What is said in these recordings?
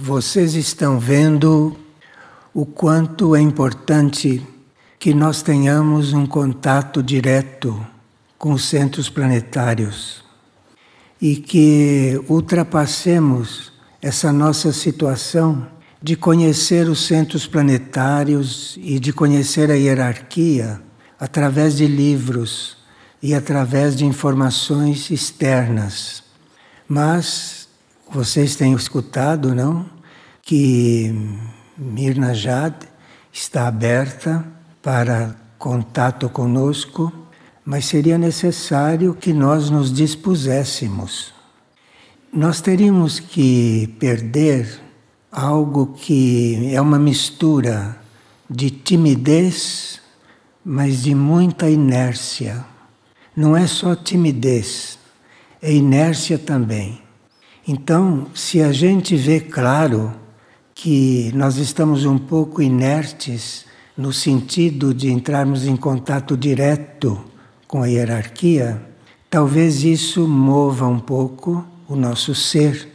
Vocês estão vendo o quanto é importante que nós tenhamos um contato direto com os centros planetários e que ultrapassemos essa nossa situação de conhecer os centros planetários e de conhecer a hierarquia através de livros e através de informações externas. Mas vocês têm escutado, não? Que Mirna Jad está aberta para contato conosco, mas seria necessário que nós nos dispuséssemos. Nós teríamos que perder algo que é uma mistura de timidez, mas de muita inércia. Não é só timidez, é inércia também. Então, se a gente vê claro que nós estamos um pouco inertes no sentido de entrarmos em contato direto com a hierarquia, talvez isso mova um pouco o nosso ser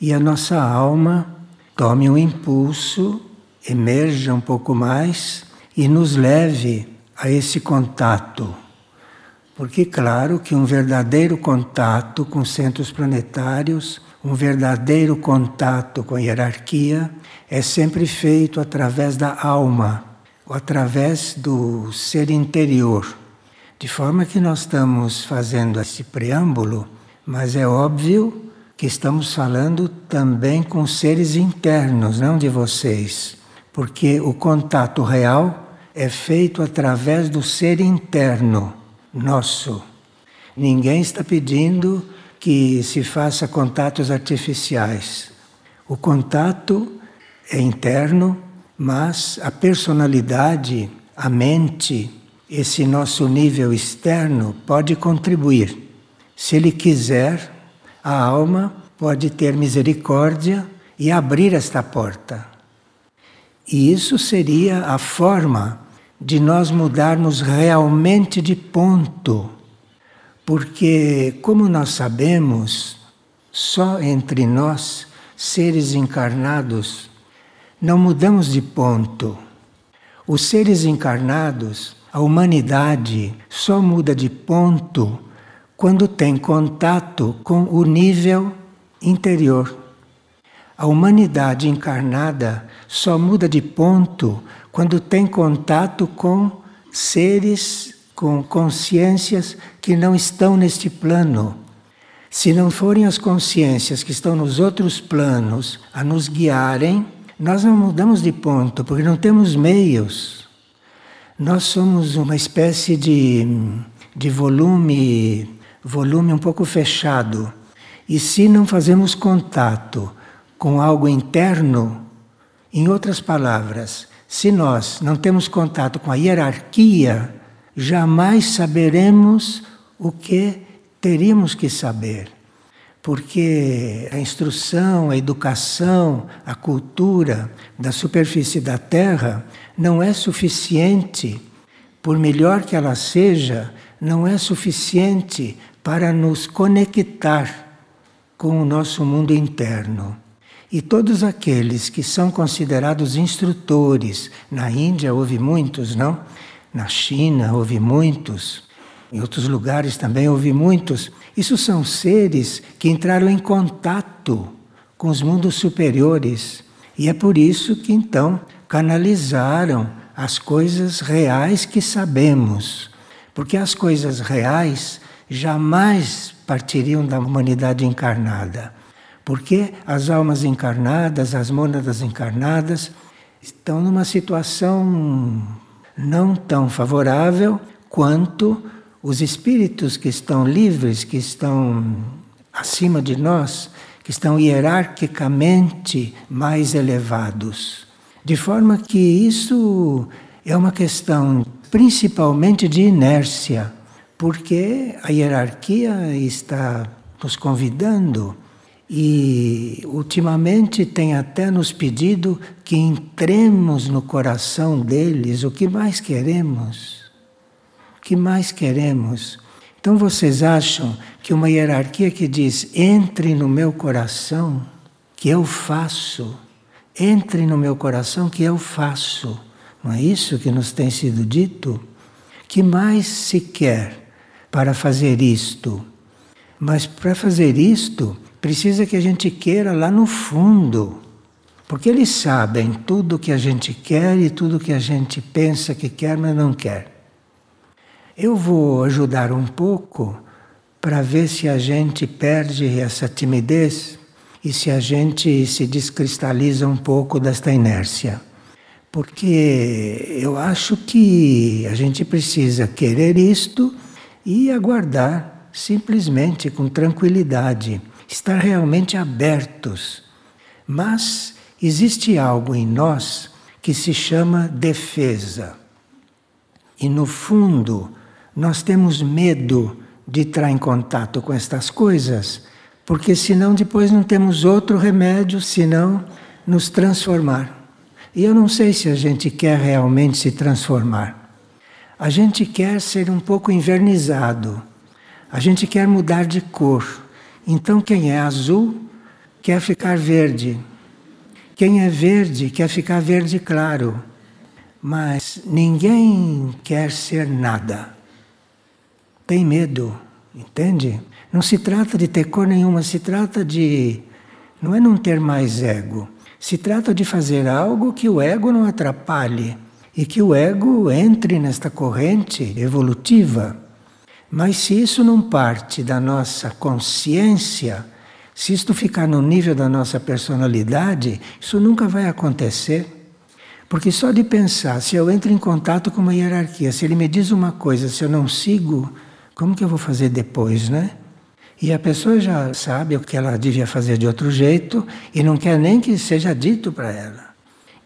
e a nossa alma tome um impulso, emerja um pouco mais e nos leve a esse contato. Porque, claro, que um verdadeiro contato com centros planetários, um verdadeiro contato com a hierarquia, é sempre feito através da alma, ou através do ser interior. De forma que nós estamos fazendo esse preâmbulo, mas é óbvio que estamos falando também com seres internos, não de vocês, porque o contato real é feito através do ser interno nosso. Ninguém está pedindo que se faça contatos artificiais. O contato é interno, mas a personalidade, a mente, esse nosso nível externo pode contribuir. Se ele quiser, a alma pode ter misericórdia e abrir esta porta. E isso seria a forma de nós mudarmos realmente de ponto. Porque, como nós sabemos, só entre nós, seres encarnados, não mudamos de ponto. Os seres encarnados, a humanidade, só muda de ponto quando tem contato com o nível interior. A humanidade encarnada só muda de ponto quando tem contato com seres, com consciências que não estão neste plano. Se não forem as consciências que estão nos outros planos a nos guiarem, nós não mudamos de ponto, porque não temos meios. Nós somos uma espécie de, de volume volume um pouco fechado. E se não fazemos contato com algo interno, em outras palavras, se nós não temos contato com a hierarquia, jamais saberemos o que teríamos que saber. Porque a instrução, a educação, a cultura da superfície da Terra não é suficiente, por melhor que ela seja, não é suficiente para nos conectar com o nosso mundo interno. E todos aqueles que são considerados instrutores, na Índia houve muitos, não? Na China houve muitos, em outros lugares também houve muitos. Isso são seres que entraram em contato com os mundos superiores. E é por isso que então canalizaram as coisas reais que sabemos. Porque as coisas reais jamais partiriam da humanidade encarnada. Porque as almas encarnadas, as mônadas encarnadas, estão numa situação não tão favorável quanto os espíritos que estão livres, que estão acima de nós, que estão hierarquicamente mais elevados. De forma que isso é uma questão principalmente de inércia porque a hierarquia está nos convidando e ultimamente tem até nos pedido que entremos no coração deles o que mais queremos. O que mais queremos? Então vocês acham que uma hierarquia que diz entre no meu coração, que eu faço. Entre no meu coração que eu faço. Não é isso que nos tem sido dito? Que mais se quer para fazer isto? Mas para fazer isto, precisa que a gente queira lá no fundo. Porque eles sabem tudo que a gente quer e tudo que a gente pensa que quer, mas não quer. Eu vou ajudar um pouco para ver se a gente perde essa timidez e se a gente se descristaliza um pouco desta inércia. Porque eu acho que a gente precisa querer isto e aguardar simplesmente com tranquilidade, estar realmente abertos. Mas existe algo em nós que se chama defesa. E no fundo, nós temos medo de entrar em contato com estas coisas, porque senão depois não temos outro remédio senão nos transformar. E eu não sei se a gente quer realmente se transformar. A gente quer ser um pouco invernizado. A gente quer mudar de cor. Então quem é azul quer ficar verde. Quem é verde quer ficar verde claro. Mas ninguém quer ser nada tem medo, entende? Não se trata de ter cor nenhuma, se trata de. Não é não ter mais ego. Se trata de fazer algo que o ego não atrapalhe e que o ego entre nesta corrente evolutiva. Mas se isso não parte da nossa consciência, se isto ficar no nível da nossa personalidade, isso nunca vai acontecer. Porque só de pensar, se eu entro em contato com uma hierarquia, se ele me diz uma coisa, se eu não sigo, como que eu vou fazer depois, né? E a pessoa já sabe o que ela devia fazer de outro jeito e não quer nem que seja dito para ela.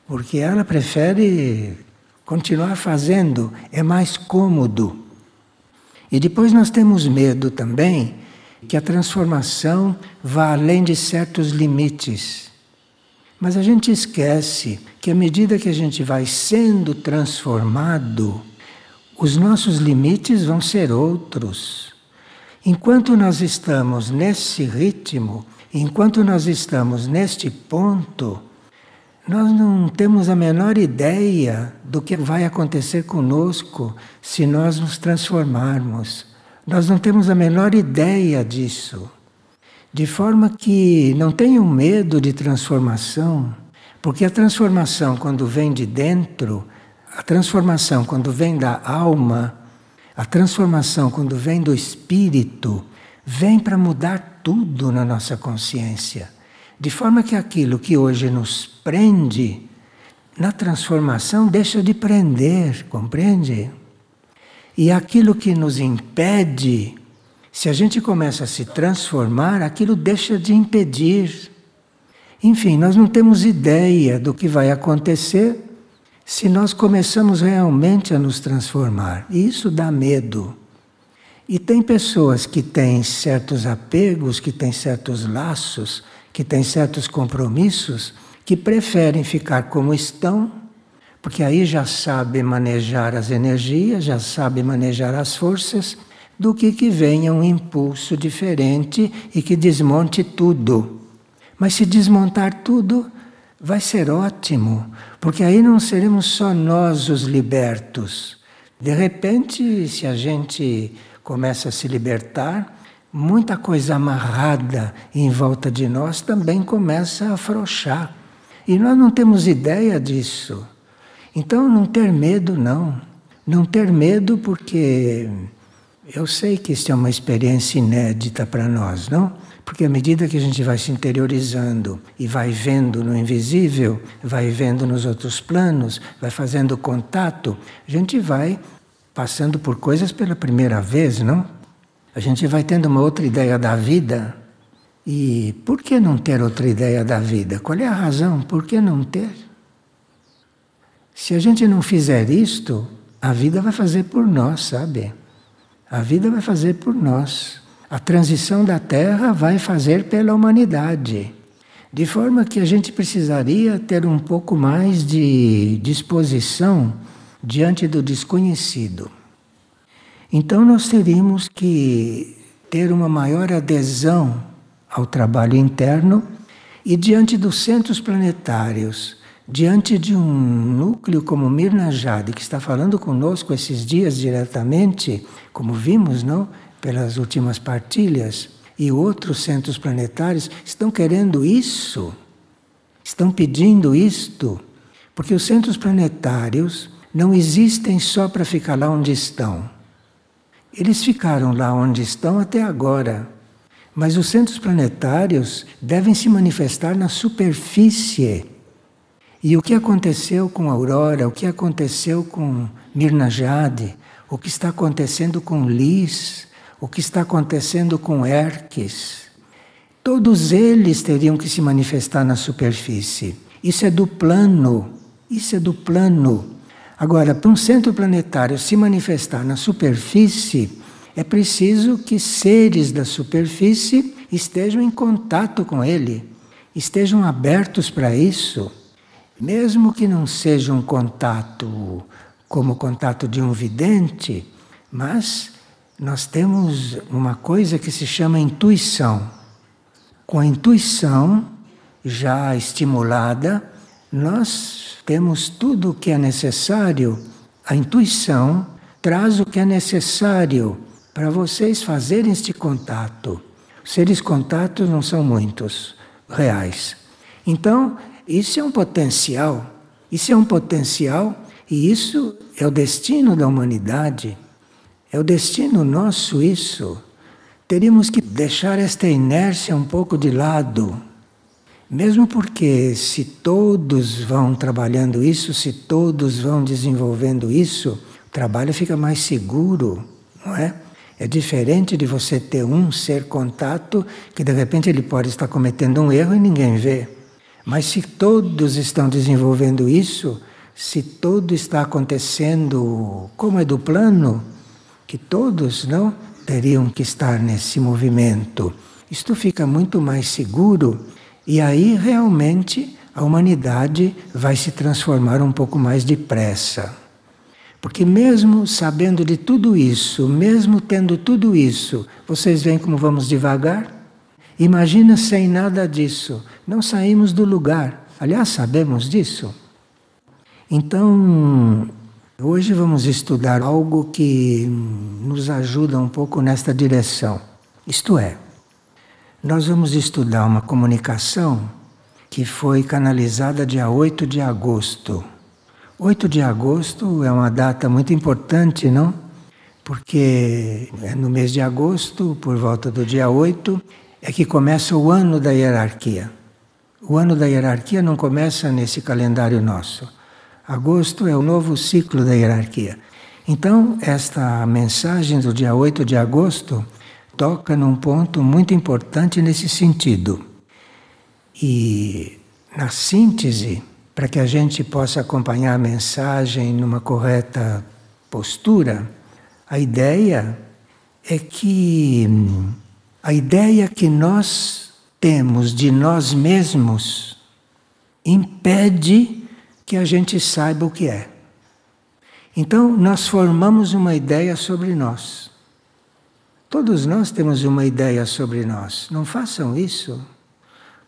Porque ela prefere continuar fazendo, é mais cômodo. E depois nós temos medo também que a transformação vá além de certos limites. Mas a gente esquece que à medida que a gente vai sendo transformado, os nossos limites vão ser outros. Enquanto nós estamos nesse ritmo, enquanto nós estamos neste ponto, nós não temos a menor ideia do que vai acontecer conosco se nós nos transformarmos. Nós não temos a menor ideia disso. De forma que não tenham medo de transformação, porque a transformação, quando vem de dentro, a transformação, quando vem da alma, a transformação, quando vem do espírito, vem para mudar tudo na nossa consciência. De forma que aquilo que hoje nos prende, na transformação deixa de prender, compreende? E aquilo que nos impede, se a gente começa a se transformar, aquilo deixa de impedir. Enfim, nós não temos ideia do que vai acontecer se nós começamos realmente a nos transformar. E isso dá medo. E tem pessoas que têm certos apegos, que têm certos laços, que têm certos compromissos, que preferem ficar como estão, porque aí já sabe manejar as energias, já sabe manejar as forças, do que que venha um impulso diferente e que desmonte tudo. Mas se desmontar tudo, vai ser ótimo, porque aí não seremos só nós os libertos. De repente, se a gente começa a se libertar, muita coisa amarrada em volta de nós também começa a afrouxar. E nós não temos ideia disso. Então, não ter medo, não. Não ter medo, porque eu sei que isso é uma experiência inédita para nós, não? Porque à medida que a gente vai se interiorizando e vai vendo no invisível, vai vendo nos outros planos, vai fazendo contato, a gente vai passando por coisas pela primeira vez, não? A gente vai tendo uma outra ideia da vida. E por que não ter outra ideia da vida? Qual é a razão? Por que não ter? Se a gente não fizer isto, a vida vai fazer por nós, sabe? A vida vai fazer por nós. A transição da Terra vai fazer pela humanidade. De forma que a gente precisaria ter um pouco mais de disposição diante do desconhecido. Então nós teríamos que ter uma maior adesão ao trabalho interno E diante dos centros planetários, diante de um núcleo como Mirna Jade, que está falando conosco esses dias diretamente, como vimos, não? Pelas últimas partilhas, e outros centros planetários estão querendo isso, estão pedindo isto, porque os centros planetários não existem só para ficar lá onde estão. Eles ficaram lá onde estão até agora. Mas os centros planetários devem se manifestar na superfície. E o que aconteceu com Aurora, o que aconteceu com Mirna Jade, o que está acontecendo com Lis, o que está acontecendo com Erques, todos eles teriam que se manifestar na superfície. Isso é do plano, isso é do plano. Agora, para um centro planetário se manifestar na superfície, é preciso que seres da superfície estejam em contato com ele, estejam abertos para isso, mesmo que não seja um contato como o contato de um vidente, mas nós temos uma coisa que se chama intuição. Com a intuição já estimulada, nós temos tudo o que é necessário. A intuição traz o que é necessário para vocês fazerem este contato. Seres contatos não são muitos reais. Então, isso é um potencial. Isso é um potencial e isso é o destino da humanidade. É o destino nosso isso. Teríamos que deixar esta inércia um pouco de lado. Mesmo porque, se todos vão trabalhando isso, se todos vão desenvolvendo isso, o trabalho fica mais seguro, não é? É diferente de você ter um ser contato que de repente ele pode estar cometendo um erro e ninguém vê. Mas se todos estão desenvolvendo isso, se tudo está acontecendo como é do plano, que todos não teriam que estar nesse movimento. Isto fica muito mais seguro e aí realmente a humanidade vai se transformar um pouco mais depressa. Porque, mesmo sabendo de tudo isso, mesmo tendo tudo isso, vocês veem como vamos devagar? Imagina sem nada disso. Não saímos do lugar. Aliás, sabemos disso. Então, hoje vamos estudar algo que nos ajuda um pouco nesta direção. Isto é, nós vamos estudar uma comunicação que foi canalizada dia 8 de agosto 8 de agosto é uma data muito importante, não? Porque é no mês de agosto, por volta do dia 8, é que começa o ano da hierarquia. O ano da hierarquia não começa nesse calendário nosso. Agosto é o novo ciclo da hierarquia. Então, esta mensagem do dia 8 de agosto toca num ponto muito importante nesse sentido. E, na síntese, para que a gente possa acompanhar a mensagem numa correta postura, a ideia é que a ideia que nós temos de nós mesmos impede que a gente saiba o que é. Então, nós formamos uma ideia sobre nós. Todos nós temos uma ideia sobre nós. Não façam isso.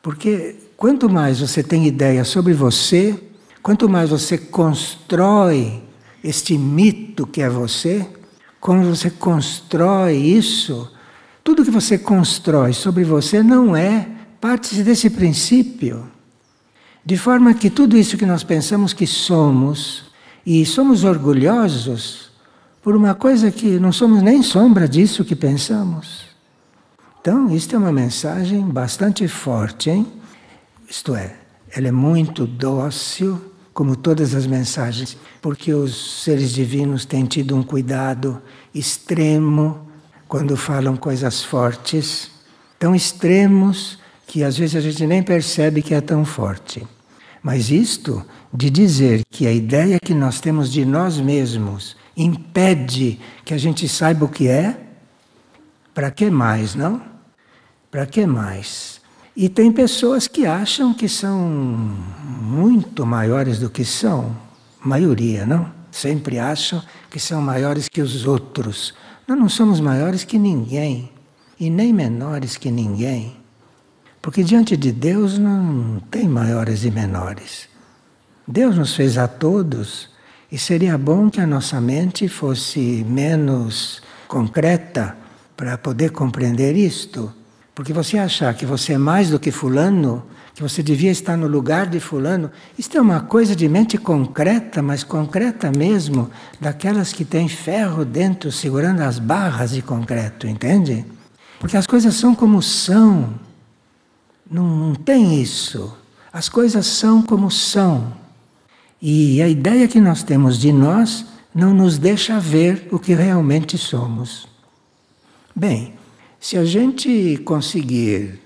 Porque quanto mais você tem ideia sobre você, quanto mais você constrói este mito que é você, quando você constrói isso, tudo que você constrói sobre você não é parte desse princípio. De forma que tudo isso que nós pensamos que somos, e somos orgulhosos por uma coisa que não somos nem sombra disso que pensamos. Então, isto é uma mensagem bastante forte, hein? Isto é, ela é muito dócil, como todas as mensagens, porque os seres divinos têm tido um cuidado extremo quando falam coisas fortes, tão extremos que às vezes a gente nem percebe que é tão forte. Mas isto de dizer que a ideia que nós temos de nós mesmos impede que a gente saiba o que é, para que mais, não? Para que mais? E tem pessoas que acham que são muito maiores do que são, maioria, não? Sempre acham que são maiores que os outros. Nós não somos maiores que ninguém e nem menores que ninguém. Porque diante de Deus não tem maiores e menores. Deus nos fez a todos e seria bom que a nossa mente fosse menos concreta para poder compreender isto. Porque você achar que você é mais do que Fulano, que você devia estar no lugar de Fulano, isto é uma coisa de mente concreta, mas concreta mesmo, daquelas que têm ferro dentro segurando as barras de concreto, entende? Porque as coisas são como são. Não, não tem isso. As coisas são como são. E a ideia que nós temos de nós não nos deixa ver o que realmente somos. Bem, se a gente conseguir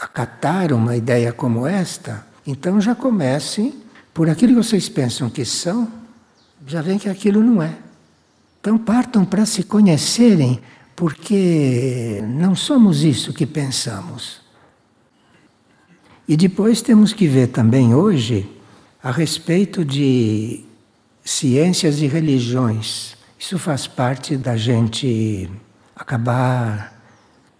acatar uma ideia como esta, então já comece por aquilo que vocês pensam que são, já vem que aquilo não é. Então partam para se conhecerem, porque não somos isso que pensamos. E depois temos que ver também hoje a respeito de ciências e religiões. Isso faz parte da gente acabar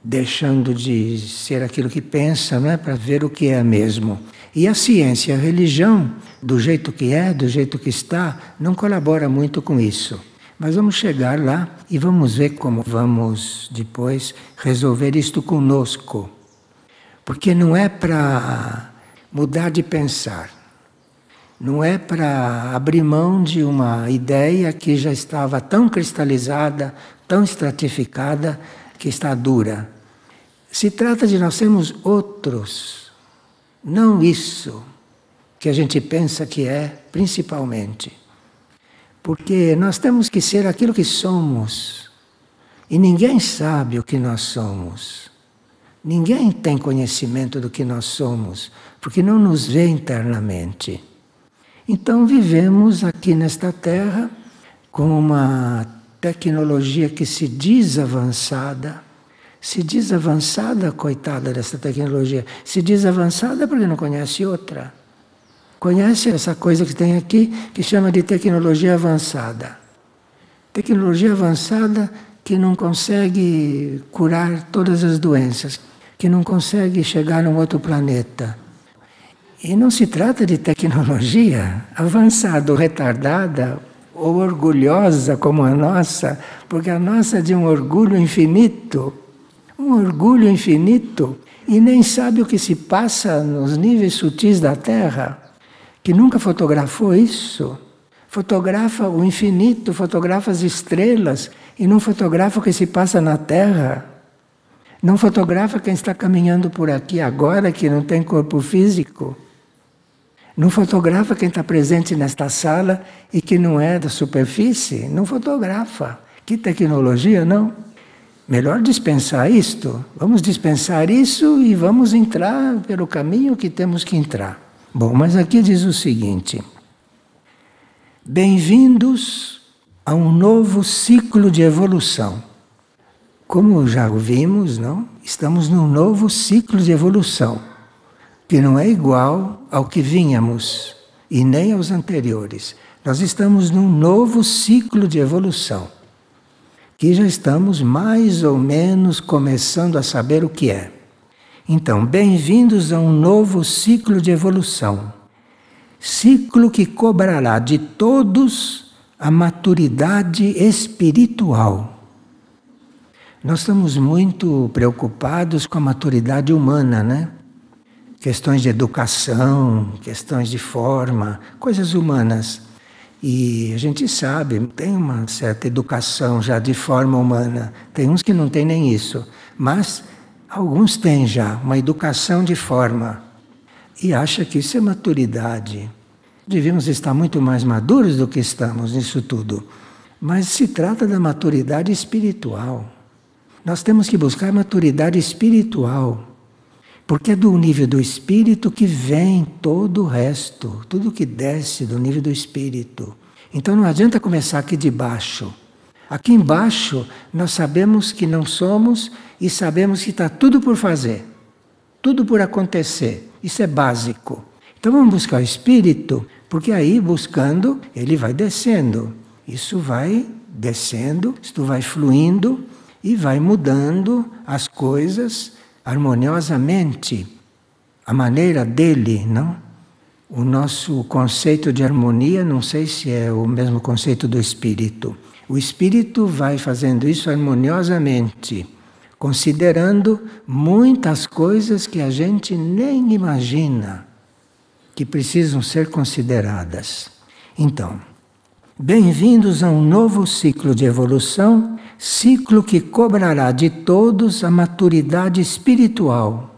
deixando de ser aquilo que pensa, não é, para ver o que é mesmo. E a ciência, a religião, do jeito que é, do jeito que está, não colabora muito com isso. Mas vamos chegar lá e vamos ver como vamos depois resolver isto conosco. Porque não é para mudar de pensar. Não é para abrir mão de uma ideia que já estava tão cristalizada, tão estratificada, que está dura. Se trata de nós sermos outros, não isso que a gente pensa que é, principalmente. Porque nós temos que ser aquilo que somos. E ninguém sabe o que nós somos. Ninguém tem conhecimento do que nós somos, porque não nos vê internamente. Então vivemos aqui nesta terra com uma tecnologia que se diz avançada, se diz avançada, coitada dessa tecnologia, se diz avançada porque não conhece outra. Conhece essa coisa que tem aqui que chama de tecnologia avançada. Tecnologia avançada que não consegue curar todas as doenças, que não consegue chegar num outro planeta. E não se trata de tecnologia avançada ou retardada ou orgulhosa como a nossa, porque a nossa é de um orgulho infinito, um orgulho infinito, e nem sabe o que se passa nos níveis sutis da Terra, que nunca fotografou isso. Fotografa o infinito, fotografa as estrelas e não fotografa o que se passa na Terra. Não fotografa quem está caminhando por aqui agora, que não tem corpo físico. Não fotografa quem está presente nesta sala e que não é da superfície. Não fotografa. Que tecnologia, não? Melhor dispensar isto. Vamos dispensar isso e vamos entrar pelo caminho que temos que entrar. Bom, mas aqui diz o seguinte: Bem-vindos a um novo ciclo de evolução. Como já ouvimos, não? Estamos num novo ciclo de evolução que não é igual ao que vínhamos e nem aos anteriores. Nós estamos num novo ciclo de evolução, que já estamos mais ou menos começando a saber o que é. Então, bem-vindos a um novo ciclo de evolução. Ciclo que cobrará de todos a maturidade espiritual. Nós estamos muito preocupados com a maturidade humana, né? Questões de educação, questões de forma, coisas humanas. E a gente sabe, tem uma certa educação já de forma humana. Tem uns que não têm nem isso, mas alguns têm já uma educação de forma. E acha que isso é maturidade. Devíamos estar muito mais maduros do que estamos nisso tudo. Mas se trata da maturidade espiritual. Nós temos que buscar maturidade espiritual. Porque é do nível do espírito que vem todo o resto, tudo que desce do nível do espírito. Então não adianta começar aqui de baixo. Aqui embaixo nós sabemos que não somos e sabemos que está tudo por fazer, tudo por acontecer. Isso é básico. Então vamos buscar o espírito, porque aí buscando ele vai descendo. Isso vai descendo, isto vai fluindo e vai mudando as coisas harmoniosamente a maneira dele, não? O nosso conceito de harmonia, não sei se é o mesmo conceito do espírito. O espírito vai fazendo isso harmoniosamente, considerando muitas coisas que a gente nem imagina que precisam ser consideradas. Então, bem-vindos a um novo ciclo de evolução, ciclo que cobrará de todos a maturidade espiritual,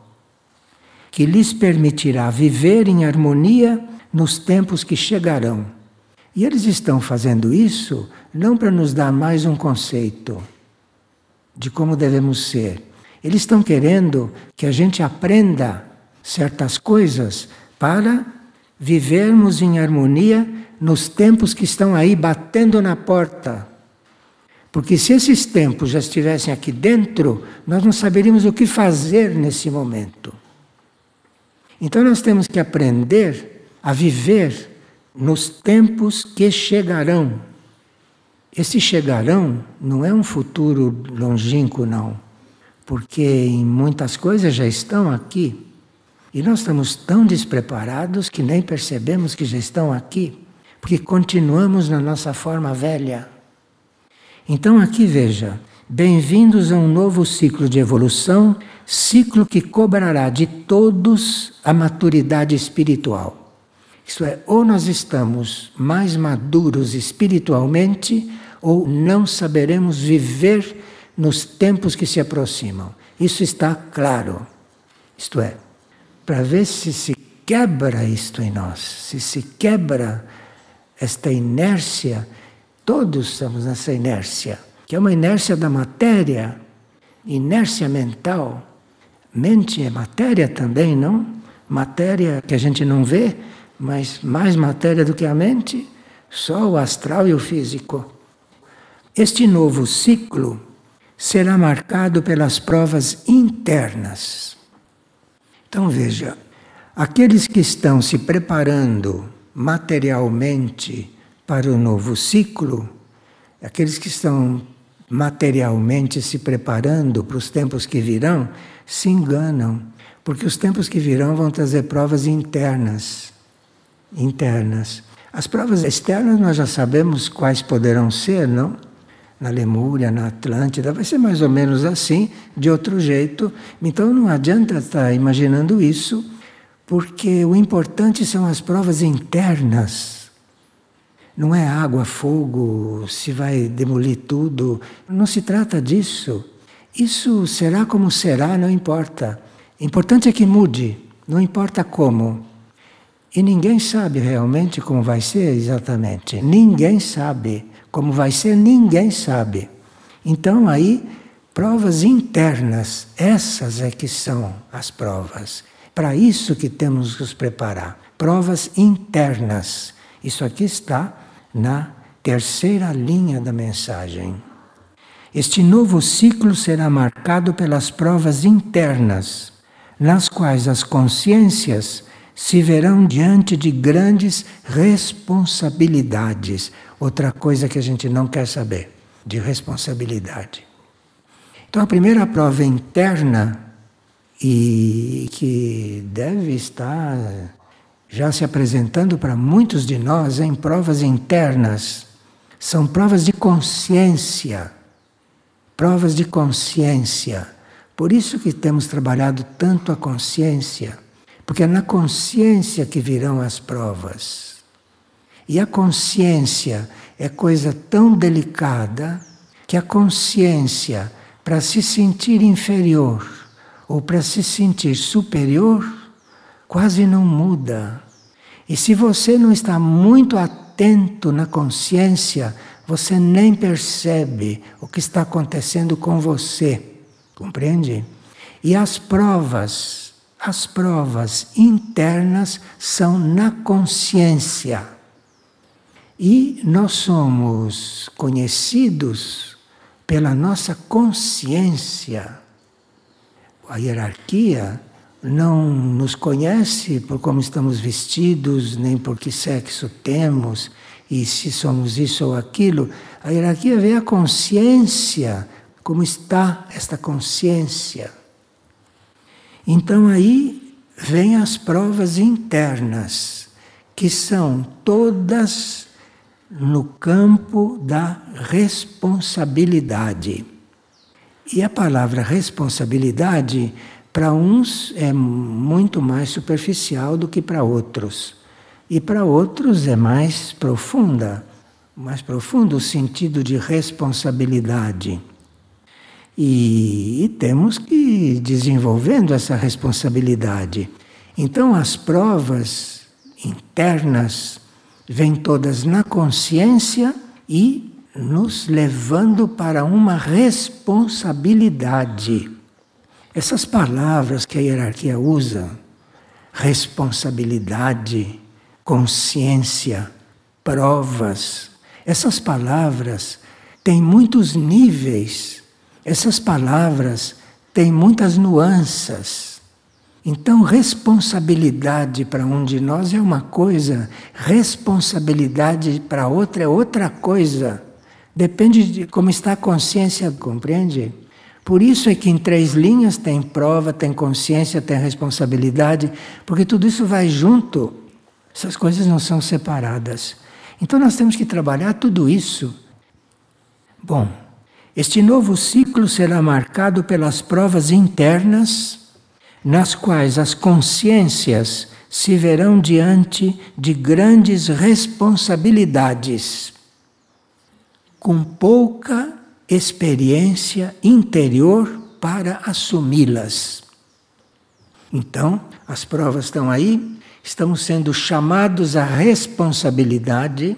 que lhes permitirá viver em harmonia nos tempos que chegarão. E eles estão fazendo isso não para nos dar mais um conceito de como devemos ser. Eles estão querendo que a gente aprenda certas coisas para vivermos em harmonia nos tempos que estão aí batendo na porta. Porque se esses tempos já estivessem aqui dentro, nós não saberíamos o que fazer nesse momento. Então nós temos que aprender a viver nos tempos que chegarão. Esse chegarão não é um futuro longínquo, não, porque em muitas coisas já estão aqui. E nós estamos tão despreparados que nem percebemos que já estão aqui, porque continuamos na nossa forma velha. Então, aqui veja: bem-vindos a um novo ciclo de evolução, ciclo que cobrará de todos a maturidade espiritual. Isto é, ou nós estamos mais maduros espiritualmente, ou não saberemos viver nos tempos que se aproximam. Isso está claro. Isto é, para ver se se quebra isto em nós, se se quebra esta inércia, todos estamos nessa inércia, que é uma inércia da matéria, inércia mental. Mente é matéria também, não? Matéria que a gente não vê, mas mais matéria do que a mente, só o astral e o físico. Este novo ciclo será marcado pelas provas internas. Então veja, aqueles que estão se preparando materialmente para o novo ciclo, aqueles que estão materialmente se preparando para os tempos que virão, se enganam, porque os tempos que virão vão trazer provas internas. Internas. As provas externas nós já sabemos quais poderão ser, não? na Lemúria, na Atlântida, vai ser mais ou menos assim, de outro jeito. Então não adianta estar imaginando isso, porque o importante são as provas internas. Não é água, fogo, se vai demolir tudo. Não se trata disso. Isso será como será, não importa. Importante é que mude, não importa como. E ninguém sabe realmente como vai ser exatamente. Ninguém sabe. Como vai ser, ninguém sabe. Então aí, provas internas, essas é que são as provas. Para isso que temos que nos preparar. Provas internas. Isso aqui está na terceira linha da mensagem. Este novo ciclo será marcado pelas provas internas, nas quais as consciências se verão diante de grandes responsabilidades. Outra coisa que a gente não quer saber, de responsabilidade. Então, a primeira prova interna, e que deve estar já se apresentando para muitos de nós em provas internas, são provas de consciência. Provas de consciência. Por isso que temos trabalhado tanto a consciência porque é na consciência que virão as provas. E a consciência é coisa tão delicada que a consciência, para se sentir inferior ou para se sentir superior, quase não muda. E se você não está muito atento na consciência, você nem percebe o que está acontecendo com você. Compreende? E as provas as provas internas são na consciência. E nós somos conhecidos pela nossa consciência. A hierarquia não nos conhece por como estamos vestidos, nem por que sexo temos, e se somos isso ou aquilo. A hierarquia vê a consciência, como está esta consciência. Então aí vêm as provas internas, que são todas no campo da responsabilidade. E a palavra responsabilidade, para uns, é muito mais superficial do que para outros. E para outros é mais profunda, mais profundo o sentido de responsabilidade. E, e temos que ir desenvolvendo essa responsabilidade. Então, as provas internas vêm todas na consciência e nos levando para uma responsabilidade. Essas palavras que a hierarquia usa, responsabilidade, consciência, provas, essas palavras têm muitos níveis, essas palavras têm muitas nuances. Então, responsabilidade para um de nós é uma coisa, responsabilidade para outra é outra coisa. Depende de como está a consciência, compreende? Por isso é que em três linhas tem prova, tem consciência, tem responsabilidade, porque tudo isso vai junto. Essas coisas não são separadas. Então nós temos que trabalhar tudo isso. Bom, este novo ciclo será marcado pelas provas internas, nas quais as consciências se verão diante de grandes responsabilidades com pouca experiência interior para assumi-las. Então, as provas estão aí, estamos sendo chamados à responsabilidade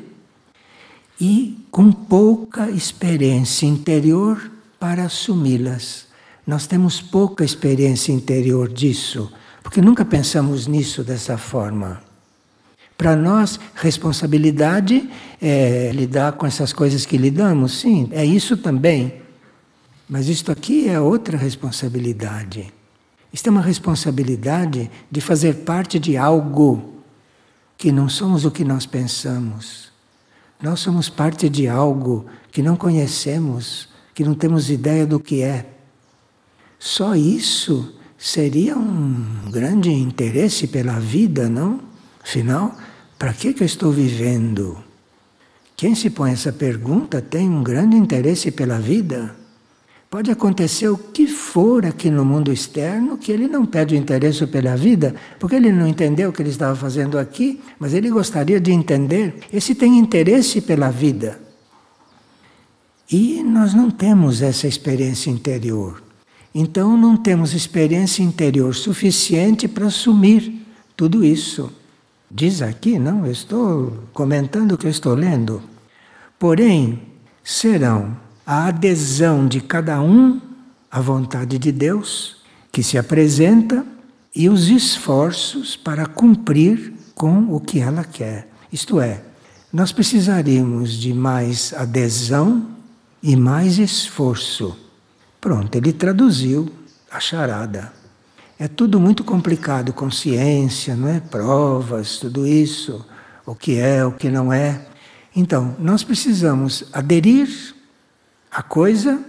e com pouca experiência interior para assumi-las. Nós temos pouca experiência interior disso, porque nunca pensamos nisso dessa forma. Para nós, responsabilidade é lidar com essas coisas que lidamos, sim, é isso também. Mas isto aqui é outra responsabilidade. Isto é uma responsabilidade de fazer parte de algo que não somos o que nós pensamos. Nós somos parte de algo que não conhecemos, que não temos ideia do que é. Só isso seria um grande interesse pela vida, não? Afinal, para que, que eu estou vivendo? Quem se põe essa pergunta tem um grande interesse pela vida. Pode acontecer o que for aqui no mundo externo que ele não perde o interesse pela vida, porque ele não entendeu o que ele estava fazendo aqui, mas ele gostaria de entender. Esse tem interesse pela vida. E nós não temos essa experiência interior. Então não temos experiência interior suficiente para assumir tudo isso. Diz aqui, não, eu estou comentando o que eu estou lendo. Porém, serão a adesão de cada um à vontade de Deus que se apresenta e os esforços para cumprir com o que ela quer. Isto é, nós precisaríamos de mais adesão e mais esforço. Pronto, ele traduziu a charada. É tudo muito complicado, consciência, não é? Provas, tudo isso, o que é, o que não é. Então, nós precisamos aderir à coisa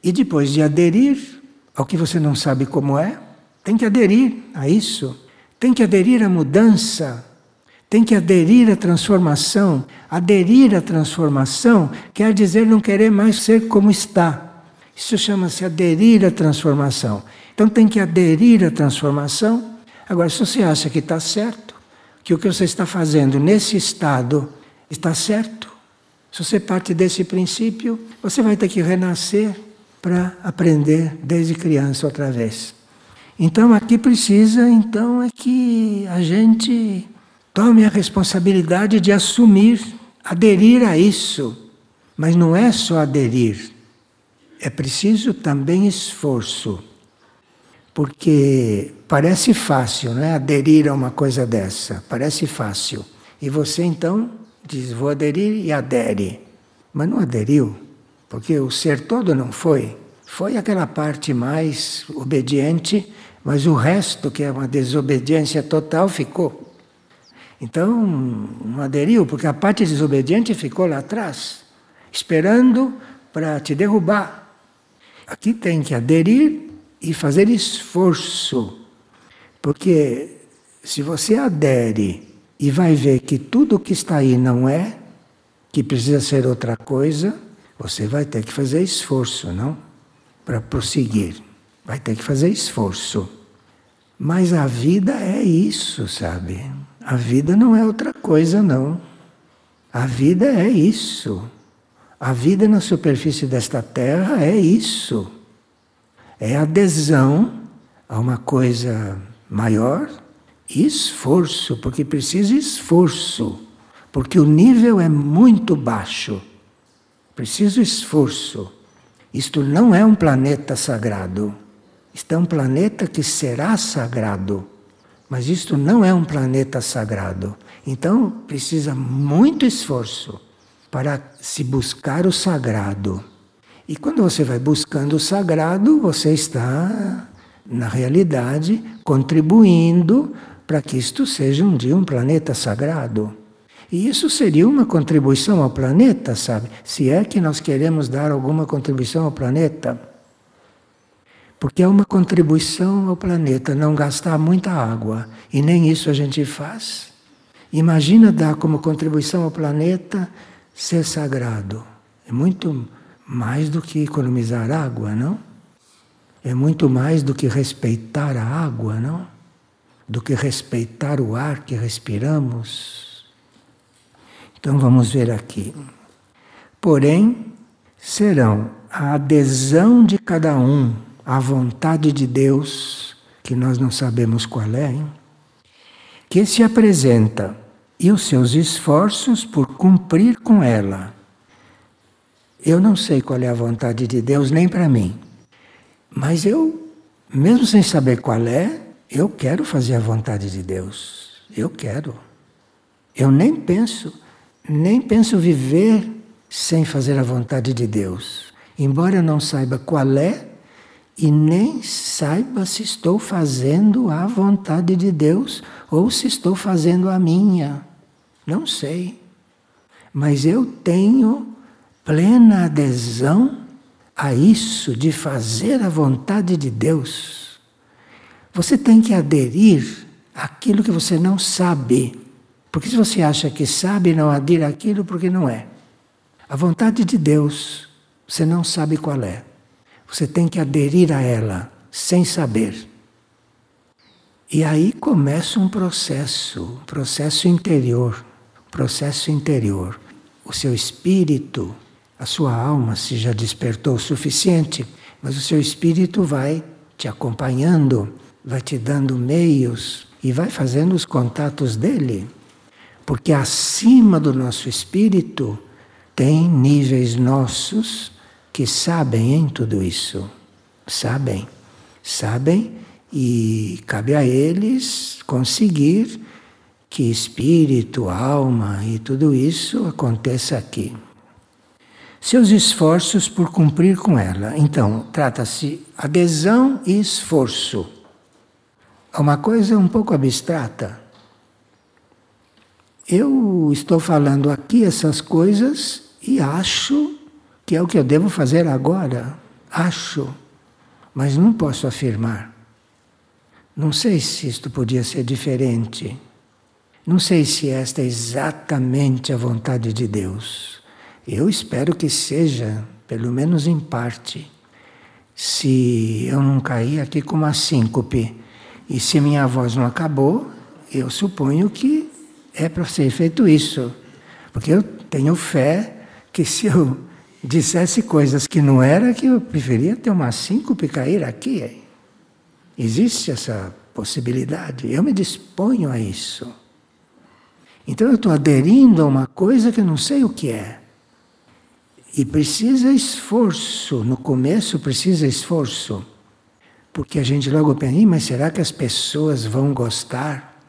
e depois de aderir ao que você não sabe como é, tem que aderir a isso, tem que aderir à mudança, tem que aderir à transformação. Aderir à transformação quer dizer não querer mais ser como está. Isso chama-se aderir à transformação. Então tem que aderir à transformação. Agora, se você acha que está certo, que o que você está fazendo nesse estado está certo, se você parte desse princípio, você vai ter que renascer para aprender desde criança outra vez. Então aqui precisa então é que a gente tome a responsabilidade de assumir, aderir a isso. Mas não é só aderir. É preciso também esforço. Porque parece fácil, não é? Aderir a uma coisa dessa. Parece fácil. E você então diz: vou aderir e adere. Mas não aderiu, porque o ser todo não foi. Foi aquela parte mais obediente, mas o resto, que é uma desobediência total, ficou. Então, não aderiu, porque a parte desobediente ficou lá atrás, esperando para te derrubar. Aqui tem que aderir e fazer esforço Porque se você adere e vai ver que tudo que está aí não é, que precisa ser outra coisa, você vai ter que fazer esforço, não? Para prosseguir. Vai ter que fazer esforço. Mas a vida é isso, sabe? A vida não é outra coisa, não. A vida é isso. A vida na superfície desta terra é isso. É adesão a uma coisa maior e esforço, porque precisa esforço, porque o nível é muito baixo. Preciso esforço. Isto não é um planeta sagrado. Isto é um planeta que será sagrado. Mas isto não é um planeta sagrado. Então precisa muito esforço para se buscar o sagrado. E quando você vai buscando o sagrado, você está, na realidade, contribuindo para que isto seja um dia um planeta sagrado. E isso seria uma contribuição ao planeta, sabe? Se é que nós queremos dar alguma contribuição ao planeta. Porque é uma contribuição ao planeta não gastar muita água. E nem isso a gente faz. Imagina dar como contribuição ao planeta ser sagrado. É muito mais do que economizar água, não? É muito mais do que respeitar a água, não? Do que respeitar o ar que respiramos. Então vamos ver aqui. Porém, serão a adesão de cada um à vontade de Deus, que nós não sabemos qual é, hein? que se apresenta e os seus esforços por cumprir com ela. Eu não sei qual é a vontade de Deus nem para mim, mas eu, mesmo sem saber qual é, eu quero fazer a vontade de Deus. Eu quero. Eu nem penso, nem penso viver sem fazer a vontade de Deus. Embora eu não saiba qual é e nem saiba se estou fazendo a vontade de Deus ou se estou fazendo a minha. Não sei. Mas eu tenho plena adesão a isso de fazer a vontade de Deus. Você tem que aderir àquilo que você não sabe. Porque se você acha que sabe, não adira àquilo porque não é. A vontade de Deus, você não sabe qual é. Você tem que aderir a ela sem saber. E aí começa um processo, um processo interior processo interior. O seu espírito, a sua alma se já despertou o suficiente, mas o seu espírito vai te acompanhando, vai te dando meios e vai fazendo os contatos dele. Porque acima do nosso espírito tem níveis nossos que sabem em tudo isso. Sabem, sabem e cabe a eles conseguir que espírito, alma e tudo isso aconteça aqui. Seus esforços por cumprir com ela. Então, trata-se adesão e esforço. É uma coisa um pouco abstrata. Eu estou falando aqui essas coisas e acho que é o que eu devo fazer agora. Acho, mas não posso afirmar. Não sei se isto podia ser diferente. Não sei se esta é exatamente a vontade de Deus. Eu espero que seja, pelo menos em parte. Se eu não cair aqui com uma síncope e se minha voz não acabou, eu suponho que é para ser feito isso. Porque eu tenho fé que se eu dissesse coisas que não era, que eu preferia ter uma síncope cair aqui. Existe essa possibilidade. Eu me disponho a isso. Então eu estou aderindo a uma coisa que eu não sei o que é. E precisa esforço, no começo precisa esforço. Porque a gente logo pensa, mas será que as pessoas vão gostar?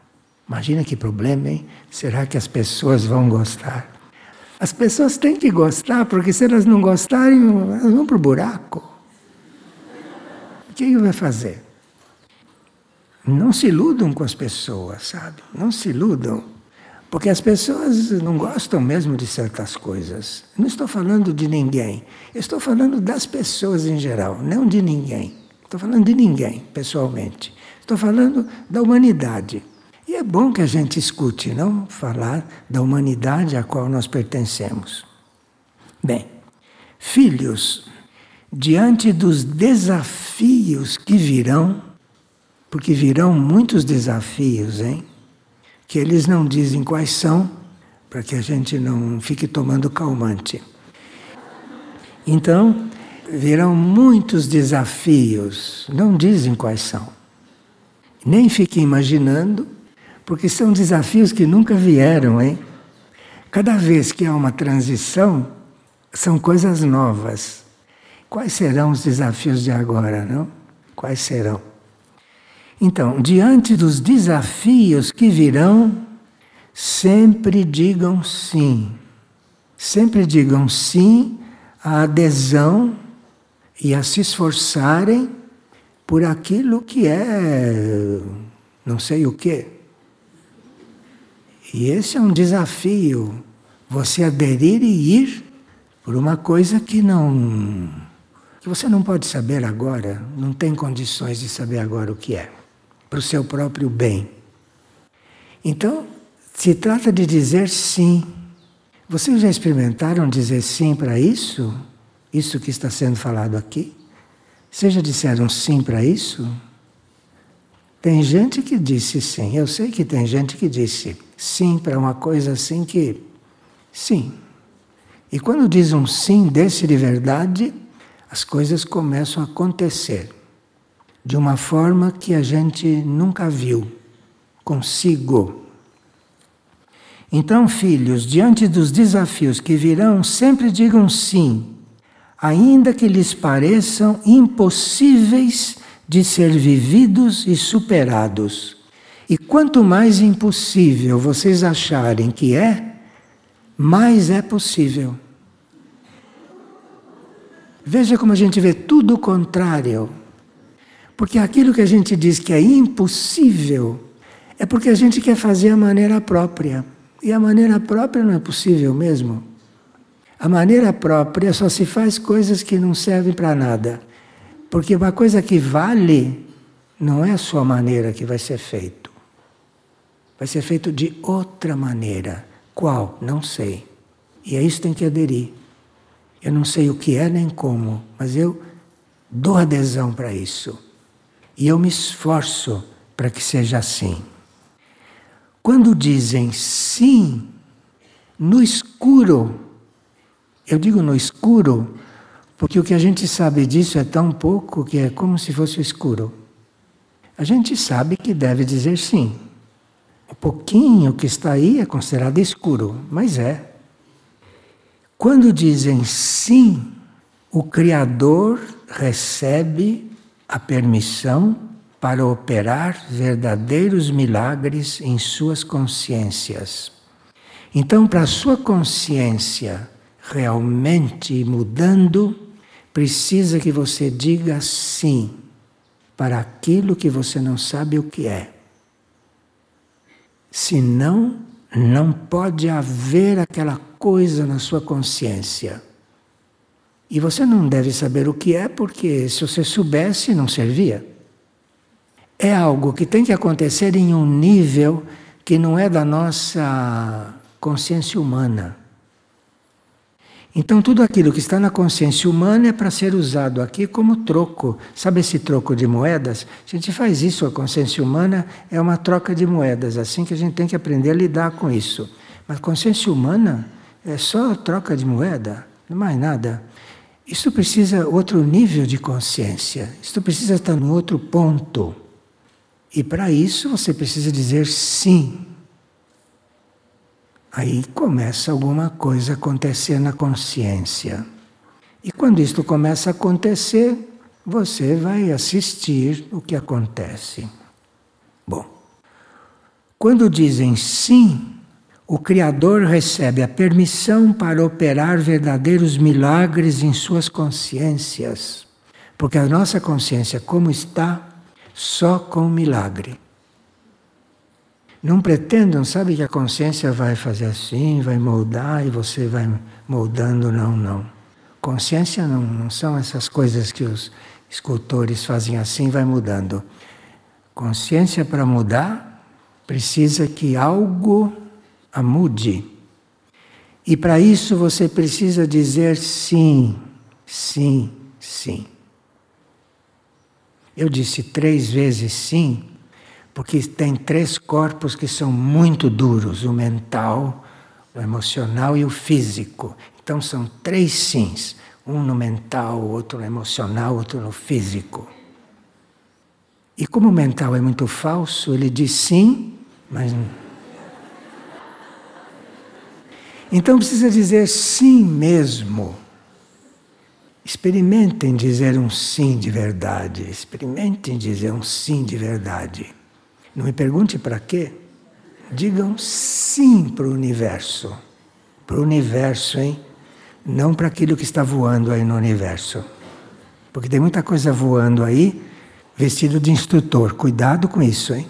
Imagina que problema, hein? Será que as pessoas vão gostar? As pessoas têm que gostar, porque se elas não gostarem, elas vão para o buraco. O que vai fazer? Não se iludam com as pessoas, sabe? Não se iludam. Porque as pessoas não gostam mesmo de certas coisas. Não estou falando de ninguém. estou falando das pessoas em geral, não de ninguém. Estou falando de ninguém, pessoalmente. Estou falando da humanidade. E é bom que a gente escute, não falar da humanidade a qual nós pertencemos. Bem, filhos, diante dos desafios que virão, porque virão muitos desafios, hein? Que eles não dizem quais são, para que a gente não fique tomando calmante. Então, virão muitos desafios, não dizem quais são. Nem fique imaginando porque são desafios que nunca vieram, hein? Cada vez que há uma transição, são coisas novas. Quais serão os desafios de agora, não? Quais serão? Então, diante dos desafios que virão, sempre digam sim. Sempre digam sim à adesão e a se esforçarem por aquilo que é não sei o quê. E esse é um desafio, você aderir e ir por uma coisa que não que você não pode saber agora, não tem condições de saber agora o que é, para o seu próprio bem. Então, se trata de dizer sim. Vocês já experimentaram dizer sim para isso? Isso que está sendo falado aqui? Vocês já disseram sim para isso? Tem gente que disse sim, eu sei que tem gente que disse sim para uma coisa assim que. Sim. E quando diz um sim desse de verdade, as coisas começam a acontecer de uma forma que a gente nunca viu consigo. Então, filhos, diante dos desafios que virão, sempre digam sim, ainda que lhes pareçam impossíveis de ser vividos e superados. E quanto mais impossível vocês acharem que é, mais é possível. Veja como a gente vê tudo o contrário. Porque aquilo que a gente diz que é impossível é porque a gente quer fazer a maneira própria. E a maneira própria não é possível mesmo. A maneira própria só se faz coisas que não servem para nada. Porque uma coisa que vale não é a sua maneira que vai ser feito. Vai ser feito de outra maneira. Qual? Não sei. E a isso tem que aderir. Eu não sei o que é nem como, mas eu dou adesão para isso. E eu me esforço para que seja assim. Quando dizem sim, no escuro, eu digo no escuro, porque o que a gente sabe disso é tão pouco que é como se fosse escuro. A gente sabe que deve dizer sim. O pouquinho que está aí é considerado escuro, mas é. Quando dizem sim, o Criador recebe a permissão para operar verdadeiros milagres em suas consciências. Então, para a sua consciência realmente mudando, precisa que você diga sim para aquilo que você não sabe o que é. Senão, não pode haver aquela coisa na sua consciência. E você não deve saber o que é, porque se você soubesse, não servia. É algo que tem que acontecer em um nível que não é da nossa consciência humana. Então, tudo aquilo que está na consciência humana é para ser usado aqui como troco. Sabe esse troco de moedas? A gente faz isso, a consciência humana é uma troca de moedas, assim que a gente tem que aprender a lidar com isso. Mas consciência humana é só troca de moeda, não mais nada. Isso precisa outro nível de consciência, isso precisa estar no outro ponto. E para isso você precisa dizer sim Aí começa alguma coisa a acontecer na consciência. E quando isto começa a acontecer, você vai assistir o que acontece. Bom, quando dizem sim, o Criador recebe a permissão para operar verdadeiros milagres em suas consciências. Porque a nossa consciência, como está, só com milagre. Não pretendam, sabe, que a consciência vai fazer assim, vai moldar e você vai moldando, não, não. Consciência não, não são essas coisas que os escultores fazem assim, vai mudando. Consciência para mudar precisa que algo a mude. E para isso você precisa dizer sim, sim, sim. Eu disse três vezes sim, porque tem três corpos que são muito duros: o mental, o emocional e o físico. Então são três sims: um no mental, outro no emocional, outro no físico. E como o mental é muito falso, ele diz sim, mas não. Então precisa dizer sim mesmo. Experimentem dizer um sim de verdade. Experimentem dizer um sim de verdade. Não me pergunte para quê. Digam sim para o universo. Para o universo, hein? Não para aquilo que está voando aí no universo. Porque tem muita coisa voando aí vestido de instrutor. Cuidado com isso, hein?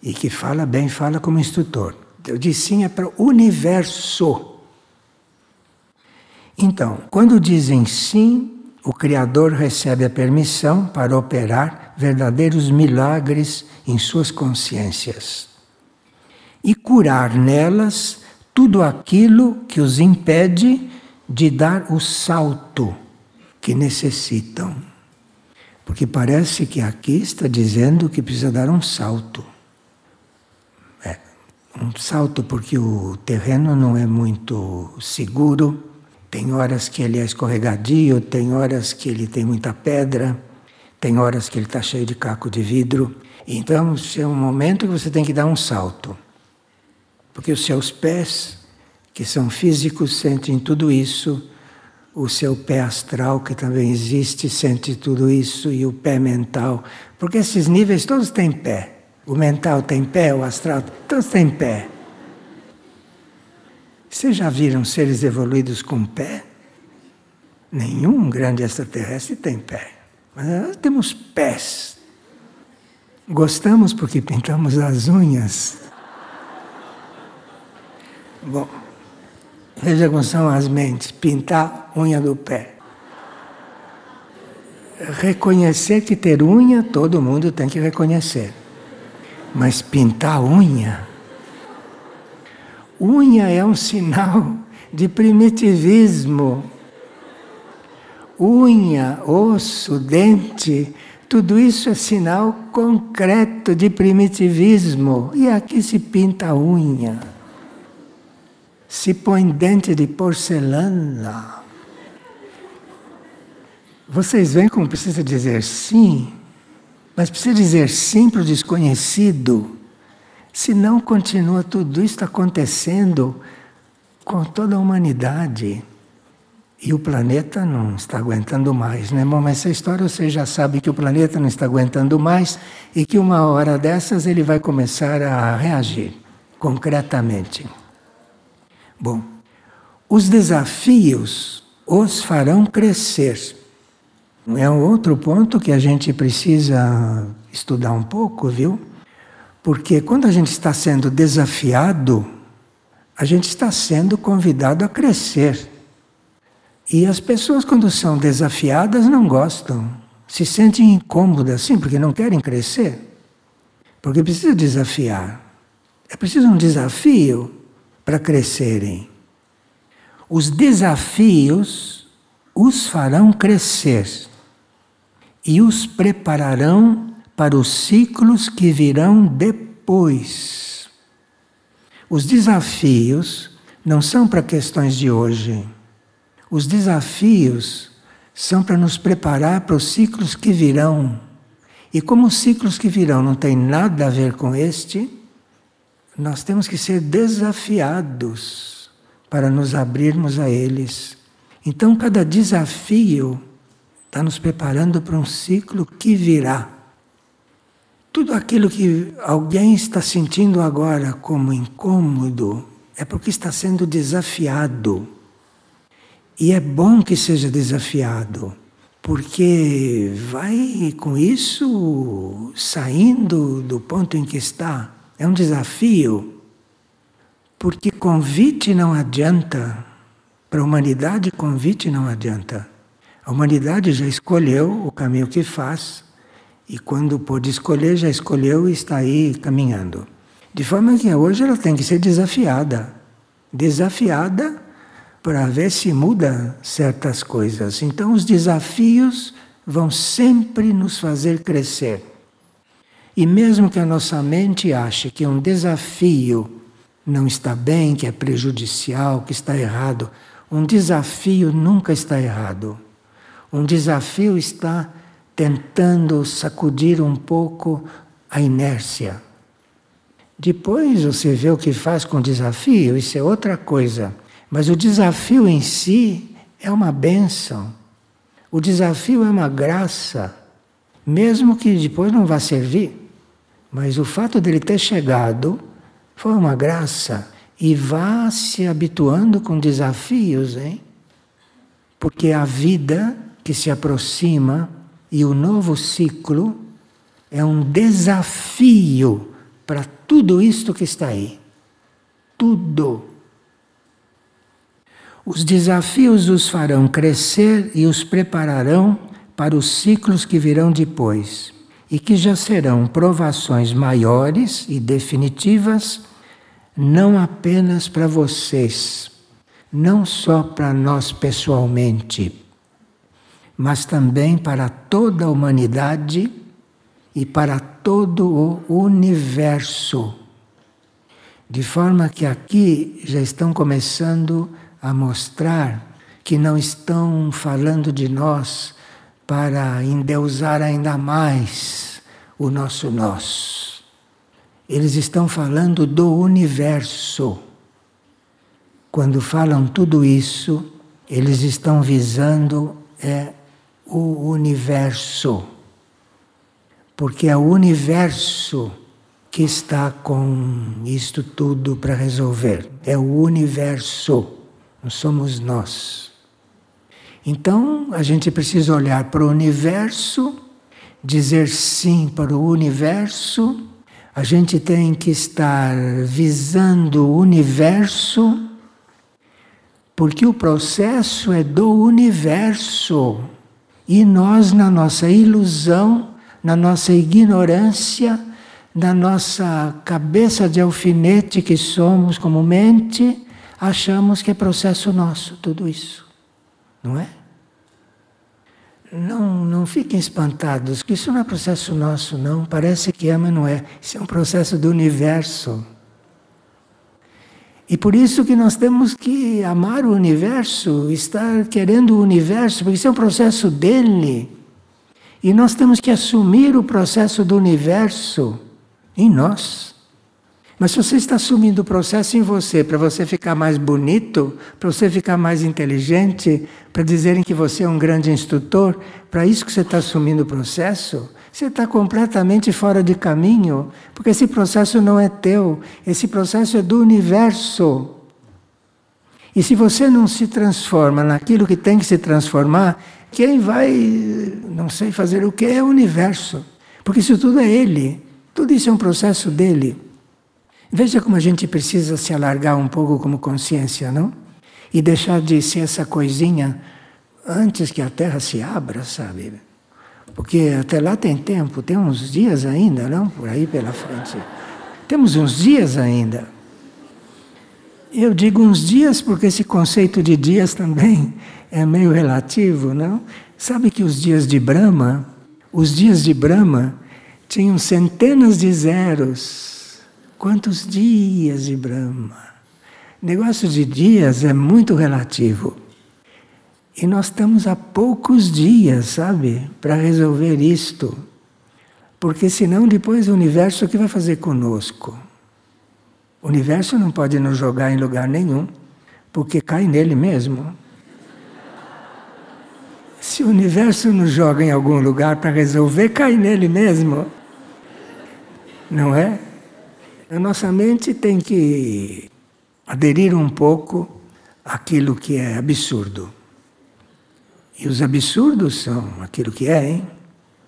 E que fala bem, fala como instrutor. Eu disse sim é para o universo. Então, quando dizem sim, o Criador recebe a permissão para operar verdadeiros milagres em suas consciências e curar nelas tudo aquilo que os impede de dar o salto que necessitam. Porque parece que aqui está dizendo que precisa dar um salto. Um salto porque o terreno não é muito seguro, tem horas que ele é escorregadio, tem horas que ele tem muita pedra, tem horas que ele está cheio de caco de vidro. Então, é um momento que você tem que dar um salto. Porque os seus pés, que são físicos, sentem tudo isso o seu pé astral, que também existe, sente tudo isso, e o pé mental. Porque esses níveis todos têm pé. O mental tem pé, o astral, todos têm pé. Vocês já viram seres evoluídos com pé? Nenhum grande extraterrestre tem pé. Mas nós temos pés. Gostamos porque pintamos as unhas. Bom. Veja como são as mentes: pintar unha do pé. Reconhecer que ter unha, todo mundo tem que reconhecer. Mas pintar unha? Unha é um sinal de primitivismo. Unha, osso, dente, tudo isso é sinal concreto de primitivismo. E aqui se pinta a unha se põe dente de porcelana. Vocês veem como precisa dizer sim, mas precisa dizer sim para o desconhecido, senão continua tudo isso acontecendo com toda a humanidade. E o planeta não está aguentando mais, né? Bom, mas essa história você já sabe que o planeta não está aguentando mais e que uma hora dessas ele vai começar a reagir concretamente. Bom, os desafios os farão crescer. É um outro ponto que a gente precisa estudar um pouco, viu? Porque quando a gente está sendo desafiado, a gente está sendo convidado a crescer. E as pessoas, quando são desafiadas, não gostam, se sentem incômodas, sim, porque não querem crescer. Porque precisa desafiar. É preciso um desafio para crescerem. Os desafios os farão crescer e os prepararão para os ciclos que virão depois. Os desafios não são para questões de hoje. Os desafios são para nos preparar para os ciclos que virão. E como os ciclos que virão não têm nada a ver com este, nós temos que ser desafiados para nos abrirmos a eles. Então, cada desafio está nos preparando para um ciclo que virá. Tudo aquilo que alguém está sentindo agora como incômodo é porque está sendo desafiado. E é bom que seja desafiado, porque vai com isso saindo do ponto em que está é um desafio, porque convite não adianta. Para a humanidade, convite não adianta. A humanidade já escolheu o caminho que faz E quando pôde escolher, já escolheu e está aí caminhando. De forma que hoje ela tem que ser desafiada. Desafiada para ver se muda certas coisas. Então, os desafios vão sempre nos fazer crescer. E mesmo que a nossa mente ache que um desafio não está bem, que é prejudicial, que está errado, um desafio nunca está errado. Um desafio está tentando sacudir um pouco a inércia. Depois você vê o que faz com o desafio, isso é outra coisa. Mas o desafio em si é uma benção. O desafio é uma graça, mesmo que depois não vá servir. Mas o fato dele ter chegado foi uma graça. E vá se habituando com desafios, hein? Porque a vida que se aproxima e o novo ciclo é um desafio para tudo isto que está aí. Tudo. Os desafios os farão crescer e os prepararão para os ciclos que virão depois, e que já serão provações maiores e definitivas, não apenas para vocês, não só para nós pessoalmente, mas também para toda a humanidade e para todo o universo. De forma que aqui já estão começando a mostrar que não estão falando de nós para endeusar ainda mais o nosso nós. Eles estão falando do universo. Quando falam tudo isso, eles estão visando é o universo. Porque é o universo que está com isto tudo para resolver. É o universo não somos nós. Então a gente precisa olhar para o universo, dizer sim para o universo, a gente tem que estar visando o universo, porque o processo é do universo. E nós, na nossa ilusão, na nossa ignorância, na nossa cabeça de alfinete que somos comumente, achamos que é processo nosso tudo isso. Não é? Não, não fiquem espantados, que isso não é processo nosso, não. Parece que é, mas não é. Isso é um processo do universo. E por isso que nós temos que amar o universo, estar querendo o universo, porque isso é um processo dele. E nós temos que assumir o processo do universo em nós. Mas se você está assumindo o processo em você para você ficar mais bonito, para você ficar mais inteligente, para dizerem que você é um grande instrutor, para isso que você está assumindo o processo, você está completamente fora de caminho, porque esse processo não é teu, esse processo é do universo. E se você não se transforma naquilo que tem que se transformar, quem vai, não sei fazer o que, é o universo. Porque isso tudo é ele, tudo isso é um processo dele. Veja como a gente precisa se alargar um pouco como consciência, não? E deixar de ser essa coisinha antes que a Terra se abra, sabe? Porque até lá tem tempo, tem uns dias ainda, não? Por aí pela frente. Temos uns dias ainda. Eu digo uns dias porque esse conceito de dias também é meio relativo, não? Sabe que os dias de Brahma, os dias de Brahma tinham centenas de zeros Quantos dias de Brahma? Negócio de dias é muito relativo. E nós estamos há poucos dias, sabe, para resolver isto. Porque senão depois o universo o que vai fazer conosco? O universo não pode nos jogar em lugar nenhum, porque cai nele mesmo. Se o universo nos joga em algum lugar para resolver, cai nele mesmo. Não é? A nossa mente tem que aderir um pouco àquilo que é absurdo. E os absurdos são aquilo que é, hein?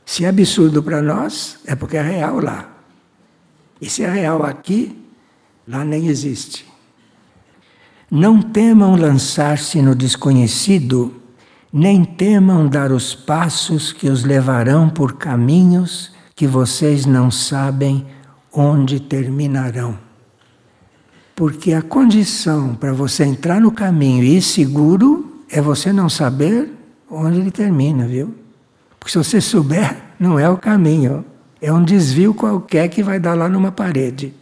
Se é absurdo para nós, é porque é real lá. E se é real aqui, lá nem existe. Não temam lançar-se no desconhecido, nem temam dar os passos que os levarão por caminhos que vocês não sabem onde terminarão. Porque a condição para você entrar no caminho e ir seguro é você não saber onde ele termina, viu? Porque se você souber, não é o caminho, é um desvio qualquer que vai dar lá numa parede.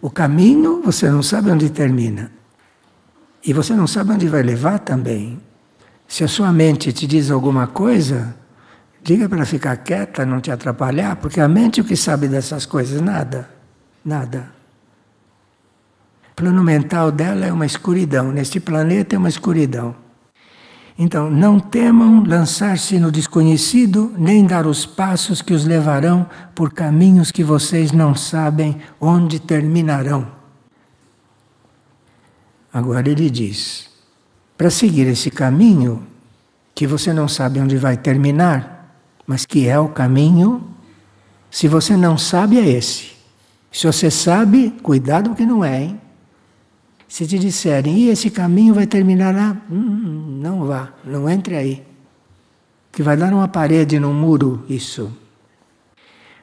O caminho você não sabe onde termina. E você não sabe onde vai levar também. Se a sua mente te diz alguma coisa, diga para ficar quieta, não te atrapalhar, porque a mente o que sabe dessas coisas? Nada. Nada. O plano mental dela é uma escuridão. Neste planeta é uma escuridão. Então, não temam lançar-se no desconhecido, nem dar os passos que os levarão por caminhos que vocês não sabem onde terminarão. Agora ele diz: para seguir esse caminho, que você não sabe onde vai terminar, mas que é o caminho, se você não sabe, é esse. Se você sabe, cuidado que não é, hein? Se te disserem, e esse caminho vai terminar lá, hum, não vá, não entre aí. Que vai dar numa parede, num muro, isso.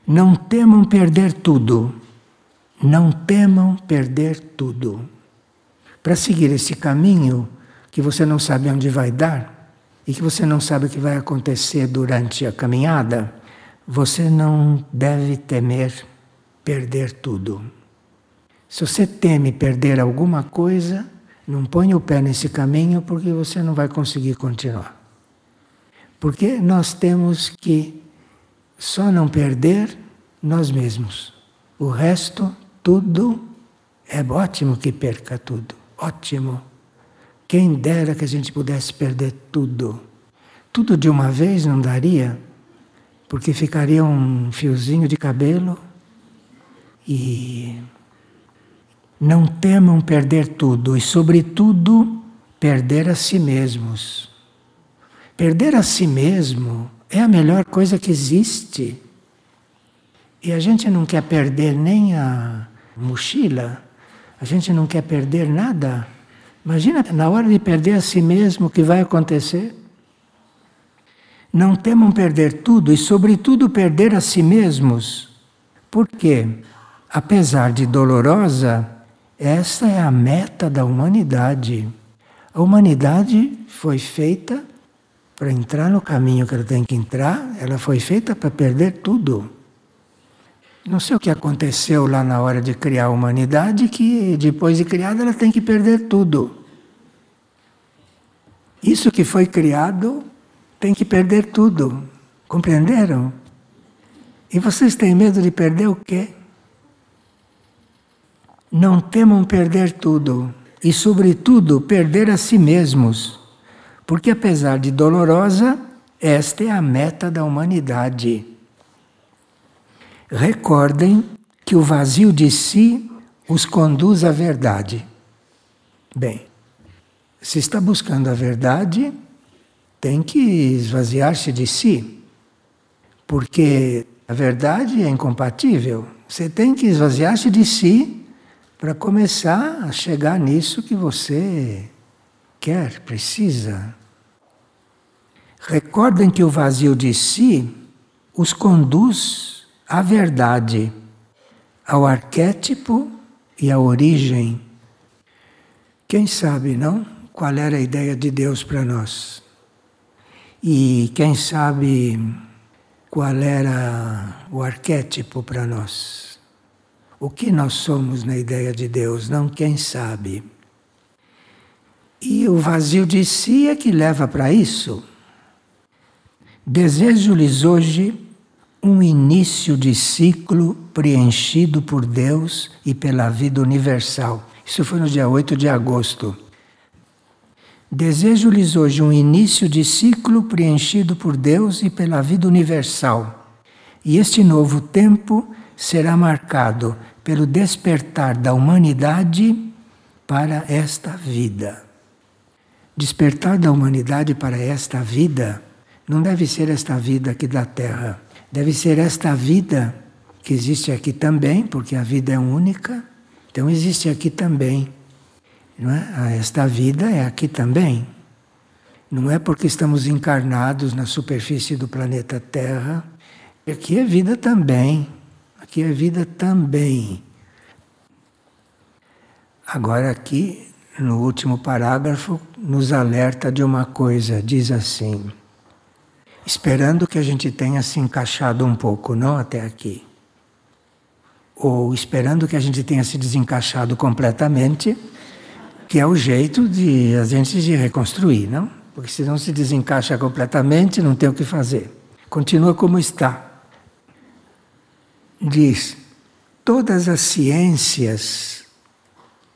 Não temam perder tudo. Não temam perder tudo para seguir esse caminho que você não sabe onde vai dar e que você não sabe o que vai acontecer durante a caminhada, você não deve temer perder tudo. Se você teme perder alguma coisa, não ponha o pé nesse caminho porque você não vai conseguir continuar. Porque nós temos que só não perder nós mesmos. O resto, tudo, é ótimo que perca tudo. Ótimo. Quem dera que a gente pudesse perder tudo. Tudo de uma vez não daria, porque ficaria um fiozinho de cabelo e não temam perder tudo e, sobretudo, perder a si mesmos. Perder a si mesmo é a melhor coisa que existe. E a gente não quer perder nem a mochila, a gente não quer perder nada. Imagina na hora de perder a si mesmo o que vai acontecer. Não temam perder tudo e, sobretudo, perder a si mesmos. Porque, apesar de dolorosa, esta é a meta da humanidade. A humanidade foi feita para entrar no caminho que ela tem que entrar, ela foi feita para perder tudo. Não sei o que aconteceu lá na hora de criar a humanidade, que depois de criada ela tem que perder tudo. Isso que foi criado tem que perder tudo. Compreenderam? E vocês têm medo de perder o quê? Não temam perder tudo, e, sobretudo, perder a si mesmos, porque, apesar de dolorosa, esta é a meta da humanidade. Recordem que o vazio de si os conduz à verdade. Bem, se está buscando a verdade, tem que esvaziar-se de si, porque a verdade é incompatível. Você tem que esvaziar-se de si para começar a chegar nisso que você quer, precisa. Recordem que o vazio de si os conduz à verdade, ao arquétipo e à origem. Quem sabe, não? Qual era a ideia de Deus para nós? E quem sabe qual era o arquétipo para nós? O que nós somos na ideia de Deus? Não quem sabe. E o vazio de si é que leva para isso. Desejo-lhes hoje um início de ciclo preenchido por Deus e pela vida universal. Isso foi no dia 8 de agosto. Desejo-lhes hoje um início de ciclo preenchido por Deus e pela vida universal. E este novo tempo será marcado pelo despertar da humanidade para esta vida. Despertar da humanidade para esta vida não deve ser esta vida aqui da Terra Deve ser esta vida que existe aqui também, porque a vida é única, então existe aqui também. Não é? Ah, esta vida é aqui também. Não é porque estamos encarnados na superfície do planeta Terra. Aqui é vida também. Aqui é vida também. Agora, aqui, no último parágrafo, nos alerta de uma coisa: diz assim, esperando que a gente tenha se encaixado um pouco, não até aqui, ou esperando que a gente tenha se desencaixado completamente, que é o jeito de a gente de reconstruir, não? Porque se não se desencaixa completamente, não tem o que fazer. Continua como está. Diz: todas as ciências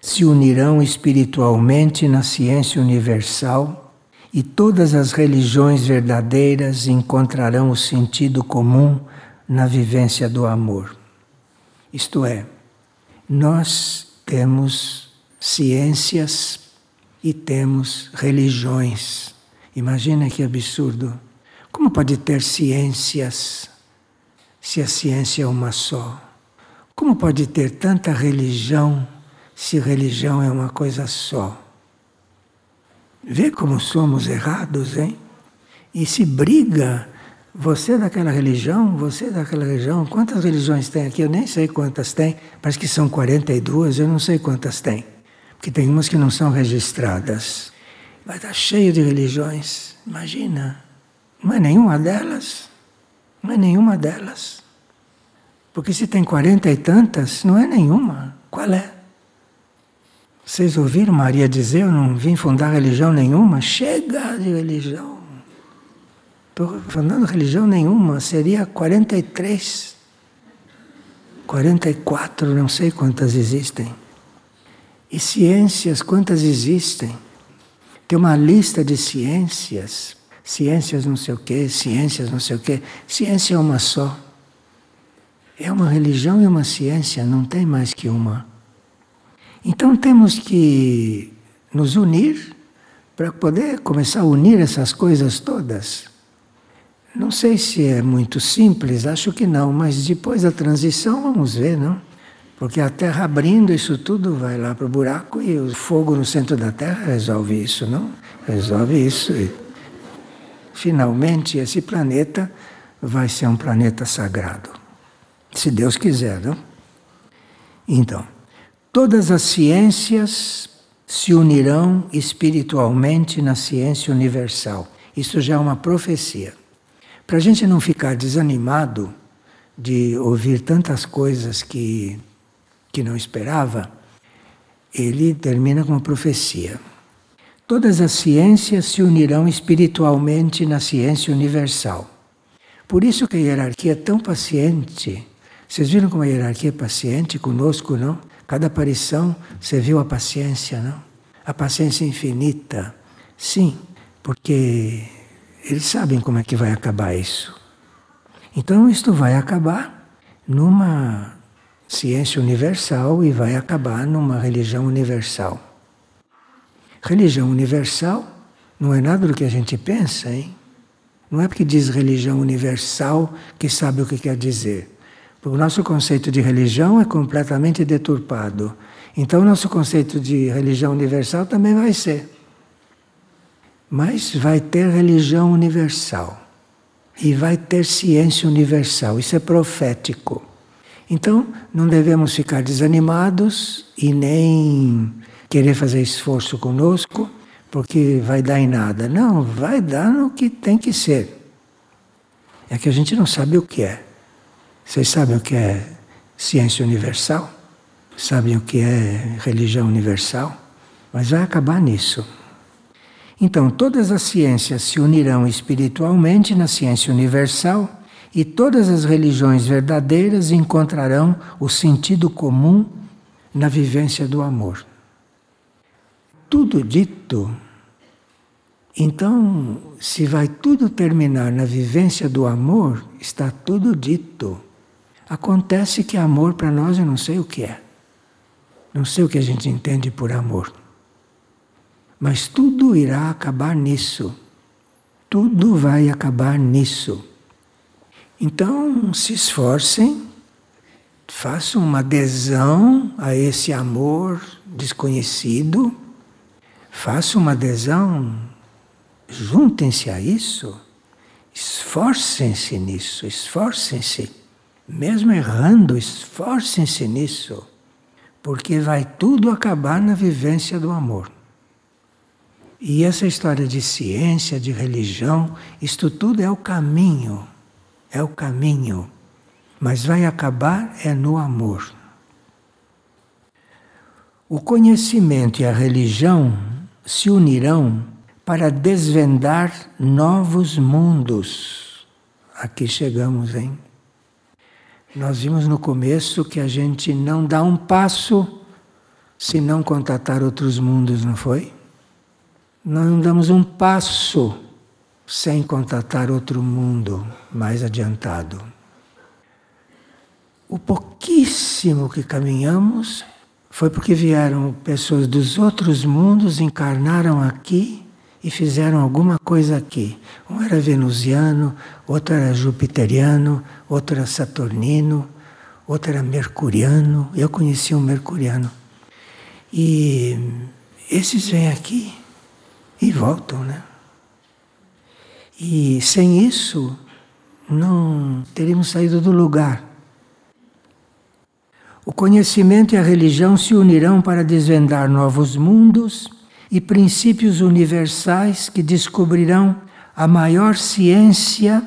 se unirão espiritualmente na ciência universal e todas as religiões verdadeiras encontrarão o sentido comum na vivência do amor. Isto é, nós temos ciências e temos religiões. Imagina que absurdo. Como pode ter ciências se a ciência é uma só? Como pode ter tanta religião se religião é uma coisa só? Vê como somos errados, hein? E se briga, você é daquela religião, você é daquela religião. Quantas religiões tem aqui? Eu nem sei quantas tem. Parece que são 42, eu não sei quantas tem que tem umas que não são registradas. Vai estar cheio de religiões. Imagina. Não é nenhuma delas. Não é nenhuma delas. Porque se tem quarenta e tantas, não é nenhuma. Qual é? Vocês ouviram Maria dizer: Eu não vim fundar religião nenhuma? Chega de religião. Estou fundando religião nenhuma. Seria 43. 44, não sei quantas existem. E ciências, quantas existem? Tem uma lista de ciências, ciências não sei o quê, ciências não sei o quê. Ciência é uma só. É uma religião e uma ciência, não tem mais que uma. Então temos que nos unir para poder começar a unir essas coisas todas. Não sei se é muito simples, acho que não, mas depois da transição vamos ver, não? Porque a Terra abrindo, isso tudo vai lá para o buraco e o fogo no centro da Terra resolve isso, não? Resolve isso. Finalmente, esse planeta vai ser um planeta sagrado. Se Deus quiser, não? Então, todas as ciências se unirão espiritualmente na ciência universal. Isso já é uma profecia. Para a gente não ficar desanimado de ouvir tantas coisas que que não esperava, ele termina com uma profecia. Todas as ciências se unirão espiritualmente na ciência universal. Por isso que a hierarquia é tão paciente. Vocês viram como a hierarquia é paciente conosco, não? Cada aparição, você viu a paciência, não? A paciência infinita. Sim, porque eles sabem como é que vai acabar isso. Então, isto vai acabar numa ciência universal e vai acabar numa religião universal. Religião universal não é nada do que a gente pensa, hein? Não é porque diz religião universal que sabe o que quer dizer. O nosso conceito de religião é completamente deturpado. Então, o nosso conceito de religião universal também vai ser. Mas vai ter religião universal. E vai ter ciência universal. Isso é profético. Então, não devemos ficar desanimados e nem querer fazer esforço conosco, porque vai dar em nada. Não, vai dar no que tem que ser. É que a gente não sabe o que é. Vocês sabem o que é ciência universal? Sabem o que é religião universal? Mas vai acabar nisso. Então, todas as ciências se unirão espiritualmente na ciência universal e todas as religiões verdadeiras encontrarão o sentido comum na vivência do amor. Tudo dito, então, se vai tudo terminar na vivência do amor, está tudo dito. Acontece que amor para nós eu não sei o que é. Não sei o que a gente entende por amor. Mas tudo irá acabar nisso. Tudo vai acabar nisso. Então, se esforcem, façam uma adesão a esse amor desconhecido, façam uma adesão juntem-se a isso, esforcem-se nisso, esforcem-se. Mesmo errando, esforcem-se nisso, porque vai tudo acabar na vivência do amor. E essa história de ciência, de religião, isto tudo é o caminho, é o caminho. Mas vai acabar é no amor. O conhecimento e a religião se unirão para desvendar novos mundos. Aqui chegamos, hein? Nós vimos no começo que a gente não dá um passo se não contatar outros mundos, não foi? Nós não damos um passo sem contatar outro mundo mais adiantado. O pouquíssimo que caminhamos foi porque vieram pessoas dos outros mundos, encarnaram aqui e fizeram alguma coisa aqui. Um era venusiano, outro era jupiteriano, outro era saturnino, outro era mercuriano. Eu conheci um mercuriano. E esses vêm aqui e voltam, né? E sem isso, não teríamos saído do lugar. O conhecimento e a religião se unirão para desvendar novos mundos e princípios universais que descobrirão a maior ciência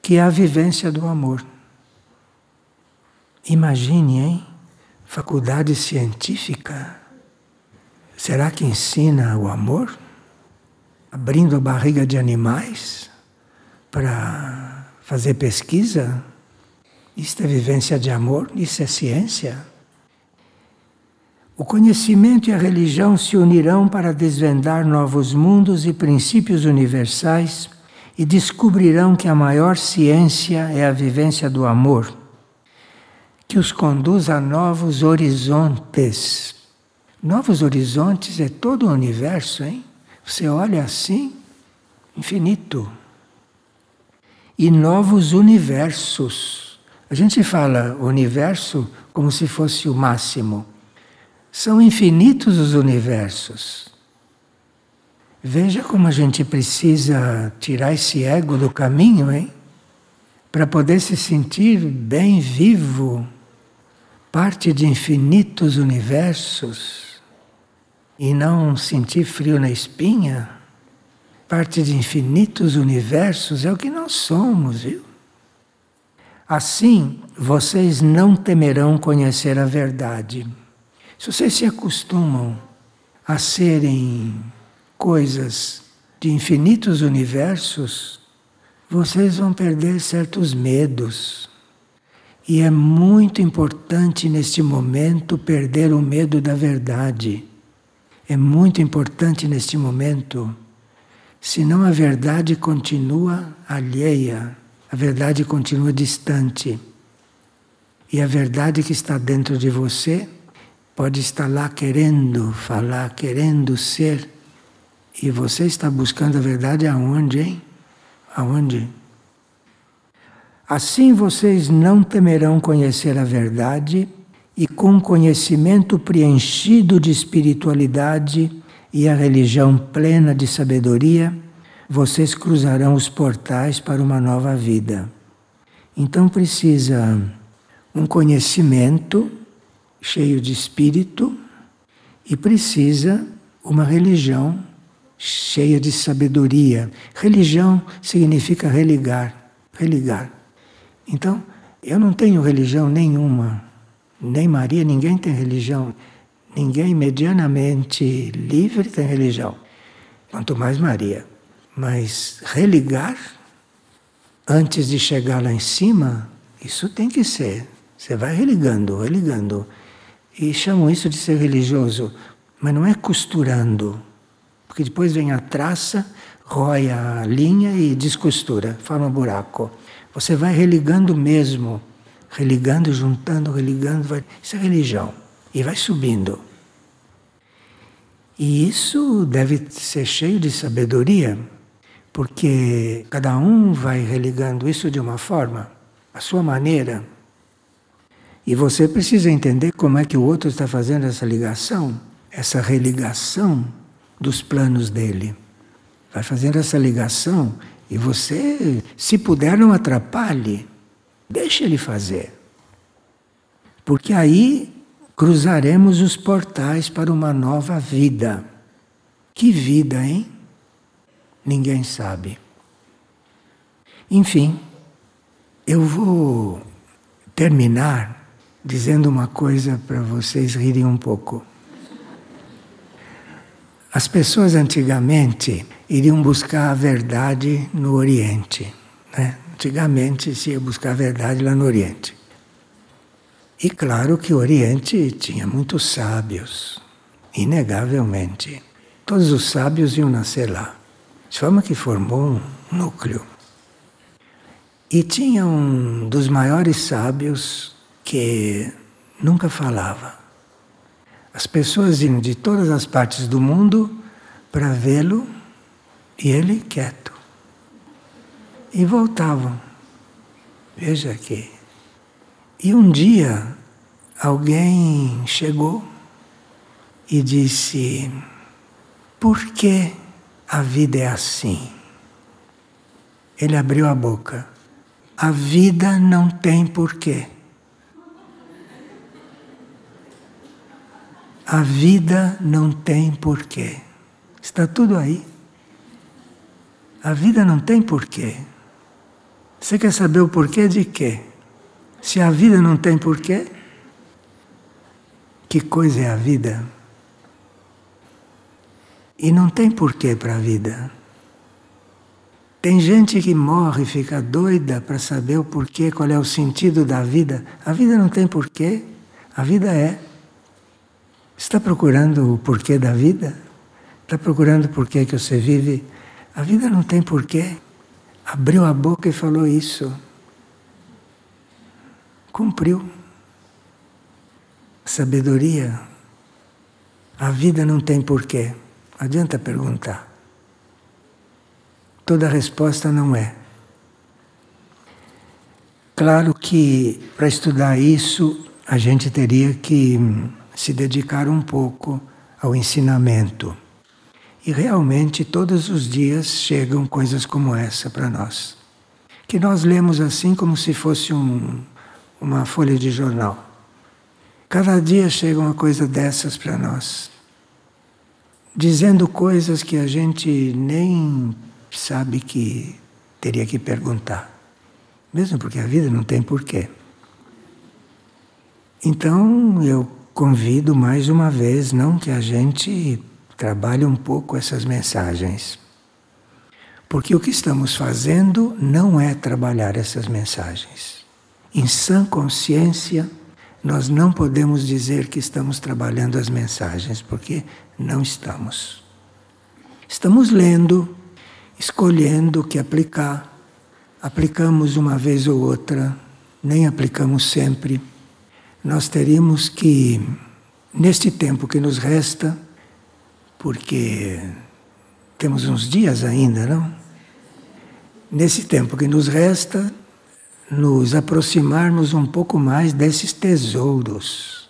que é a vivência do amor. Imagine, hein? Faculdade científica. Será que ensina o amor? Abrindo a barriga de animais para fazer pesquisa? Isto é vivência de amor, isso é ciência. O conhecimento e a religião se unirão para desvendar novos mundos e princípios universais e descobrirão que a maior ciência é a vivência do amor, que os conduz a novos horizontes. Novos horizontes é todo o universo, hein? Você olha assim, infinito. E novos universos. A gente fala universo como se fosse o máximo. São infinitos os universos. Veja como a gente precisa tirar esse ego do caminho, hein? Para poder se sentir bem vivo, parte de infinitos universos, e não sentir frio na espinha. Parte de infinitos universos é o que nós somos, viu? Assim, vocês não temerão conhecer a verdade. Se vocês se acostumam a serem coisas de infinitos universos, vocês vão perder certos medos. E é muito importante neste momento perder o medo da verdade. É muito importante neste momento, senão a verdade continua alheia a verdade continua distante. E a verdade que está dentro de você pode estar lá querendo falar, querendo ser. E você está buscando a verdade aonde, hein? Aonde? Assim vocês não temerão conhecer a verdade e com conhecimento preenchido de espiritualidade e a religião plena de sabedoria, vocês cruzarão os portais para uma nova vida. Então precisa um conhecimento cheio de espírito e precisa uma religião cheia de sabedoria. Religião significa religar, religar. Então, eu não tenho religião nenhuma, nem Maria, ninguém tem religião. Ninguém medianamente livre tem religião, quanto mais Maria. Mas religar antes de chegar lá em cima, isso tem que ser. Você vai religando, religando. E chamam isso de ser religioso, mas não é costurando. Porque depois vem a traça, rói a linha e descostura, forma um buraco. Você vai religando mesmo, religando, juntando, religando, vai... isso é religião. E vai subindo. E isso deve ser cheio de sabedoria, porque cada um vai religando isso de uma forma, a sua maneira. E você precisa entender como é que o outro está fazendo essa ligação, essa religação dos planos dele. Vai fazendo essa ligação e você, se puder, não atrapalhe. Deixe ele fazer. Porque aí cruzaremos os portais para uma nova vida. Que vida, hein? Ninguém sabe. Enfim, eu vou terminar dizendo uma coisa para vocês rirem um pouco. As pessoas antigamente iriam buscar a verdade no Oriente. Né? Antigamente se ia buscar a verdade lá no Oriente. E claro que o Oriente tinha muitos sábios, inegavelmente. Todos os sábios iam nascer lá, de forma que formou um núcleo. E tinha um dos maiores sábios que nunca falava. As pessoas iam de todas as partes do mundo para vê-lo e ele quieto. E voltavam. Veja aqui. E um dia alguém chegou e disse: Por que a vida é assim? Ele abriu a boca. A vida não tem porquê. A vida não tem porquê. Está tudo aí. A vida não tem porquê. Você quer saber o porquê de quê? Se a vida não tem porquê, que coisa é a vida? E não tem porquê para a vida. Tem gente que morre e fica doida para saber o porquê, qual é o sentido da vida. A vida não tem porquê, a vida é. Está procurando o porquê da vida? Está procurando o porquê que você vive? A vida não tem porquê. Abriu a boca e falou isso. Cumpriu. Sabedoria. A vida não tem porquê. Adianta perguntar. Toda resposta não é. Claro que para estudar isso a gente teria que se dedicar um pouco ao ensinamento. E realmente todos os dias chegam coisas como essa para nós. Que nós lemos assim como se fosse um, uma folha de jornal. Cada dia chega uma coisa dessas para nós. Dizendo coisas que a gente nem sabe que teria que perguntar. Mesmo porque a vida não tem porquê. Então eu convido mais uma vez, não que a gente trabalhe um pouco essas mensagens. Porque o que estamos fazendo não é trabalhar essas mensagens. Em sã consciência, nós não podemos dizer que estamos trabalhando as mensagens, porque não estamos. Estamos lendo, escolhendo o que aplicar. Aplicamos uma vez ou outra, nem aplicamos sempre nós teríamos que, neste tempo que nos resta, porque temos uns dias ainda, não? Nesse tempo que nos resta, nos aproximarmos um pouco mais desses tesouros.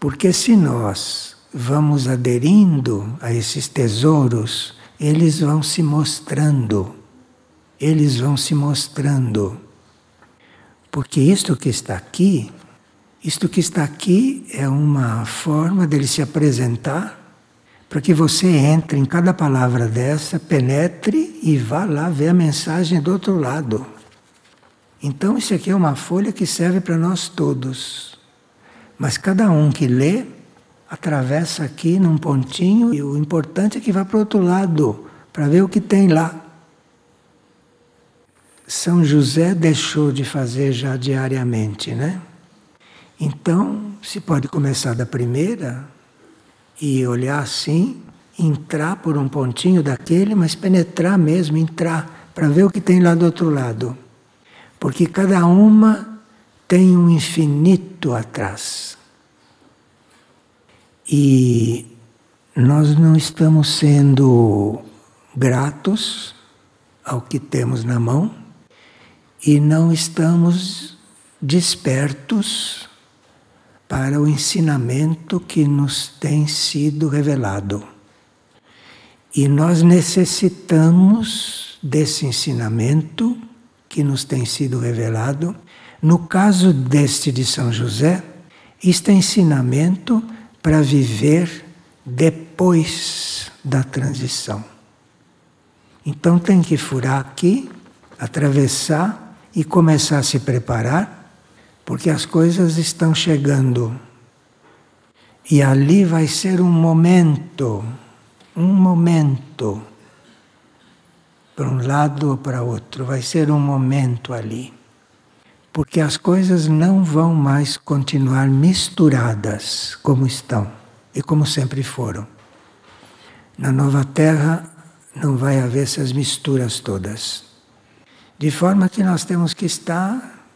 Porque se nós vamos aderindo a esses tesouros, eles vão se mostrando. Eles vão se mostrando. Porque isto que está aqui isto que está aqui é uma forma dele se apresentar para que você entre em cada palavra dessa, penetre e vá lá ver a mensagem do outro lado. Então, isso aqui é uma folha que serve para nós todos. Mas cada um que lê, atravessa aqui num pontinho e o importante é que vá para o outro lado, para ver o que tem lá. São José deixou de fazer já diariamente, né? Então, se pode começar da primeira e olhar assim, entrar por um pontinho daquele, mas penetrar mesmo, entrar, para ver o que tem lá do outro lado. Porque cada uma tem um infinito atrás. E nós não estamos sendo gratos ao que temos na mão e não estamos despertos para o ensinamento que nos tem sido revelado. E nós necessitamos desse ensinamento que nos tem sido revelado. No caso deste de São José, este é ensinamento para viver depois da transição. Então tem que furar aqui, atravessar e começar a se preparar, porque as coisas estão chegando. E ali vai ser um momento, um momento, para um lado ou para outro, vai ser um momento ali. Porque as coisas não vão mais continuar misturadas como estão e como sempre foram. Na nova terra não vai haver essas misturas todas. De forma que nós temos que estar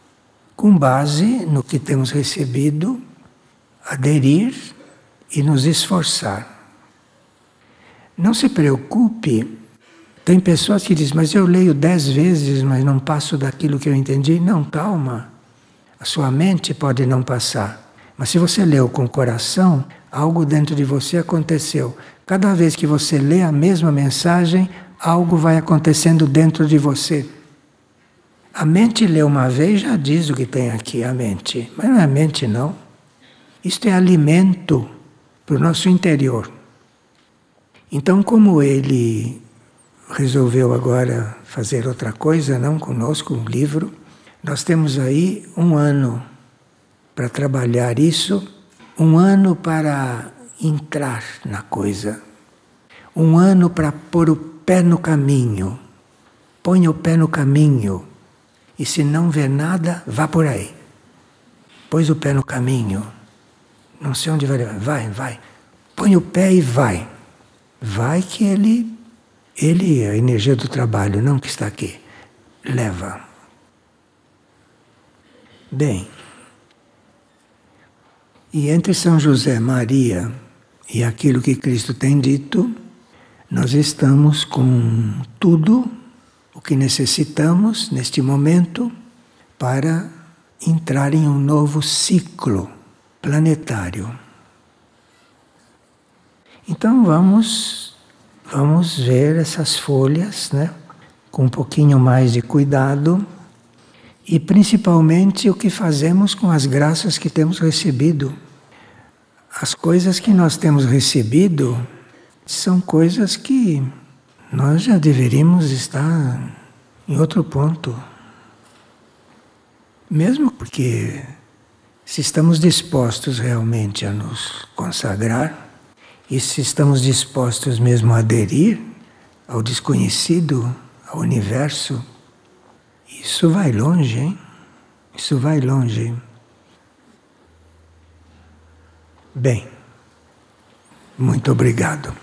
com base no que temos recebido, aderir e nos esforçar. Não se preocupe. Tem pessoas que dizem, mas eu leio dez vezes, mas não passo daquilo que eu entendi. Não, calma. A sua mente pode não passar. Mas se você leu com o coração, algo dentro de você aconteceu. Cada vez que você lê a mesma mensagem, algo vai acontecendo dentro de você. A mente lê uma vez já diz o que tem aqui, a mente. Mas não é a mente, não. Isto é alimento para o nosso interior. Então, como ele resolveu agora fazer outra coisa, não conosco, um livro, nós temos aí um ano para trabalhar isso, um ano para entrar na coisa. Um ano para pôr o pé no caminho. Põe o pé no caminho. E se não vê nada, vá por aí. Pôs o pé no caminho. Não sei onde vai. Vai, vai. Põe o pé e vai. Vai que ele, ele, a energia do trabalho, não que está aqui, leva. Bem, e entre São José Maria e aquilo que Cristo tem dito, nós estamos com tudo o que necessitamos neste momento para entrar em um novo ciclo planetário. Então vamos vamos ver essas folhas, né, com um pouquinho mais de cuidado e principalmente o que fazemos com as graças que temos recebido. As coisas que nós temos recebido são coisas que nós já deveríamos estar em outro ponto. Mesmo porque, se estamos dispostos realmente a nos consagrar, e se estamos dispostos mesmo a aderir ao desconhecido, ao universo, isso vai longe, hein? Isso vai longe. Bem, muito obrigado.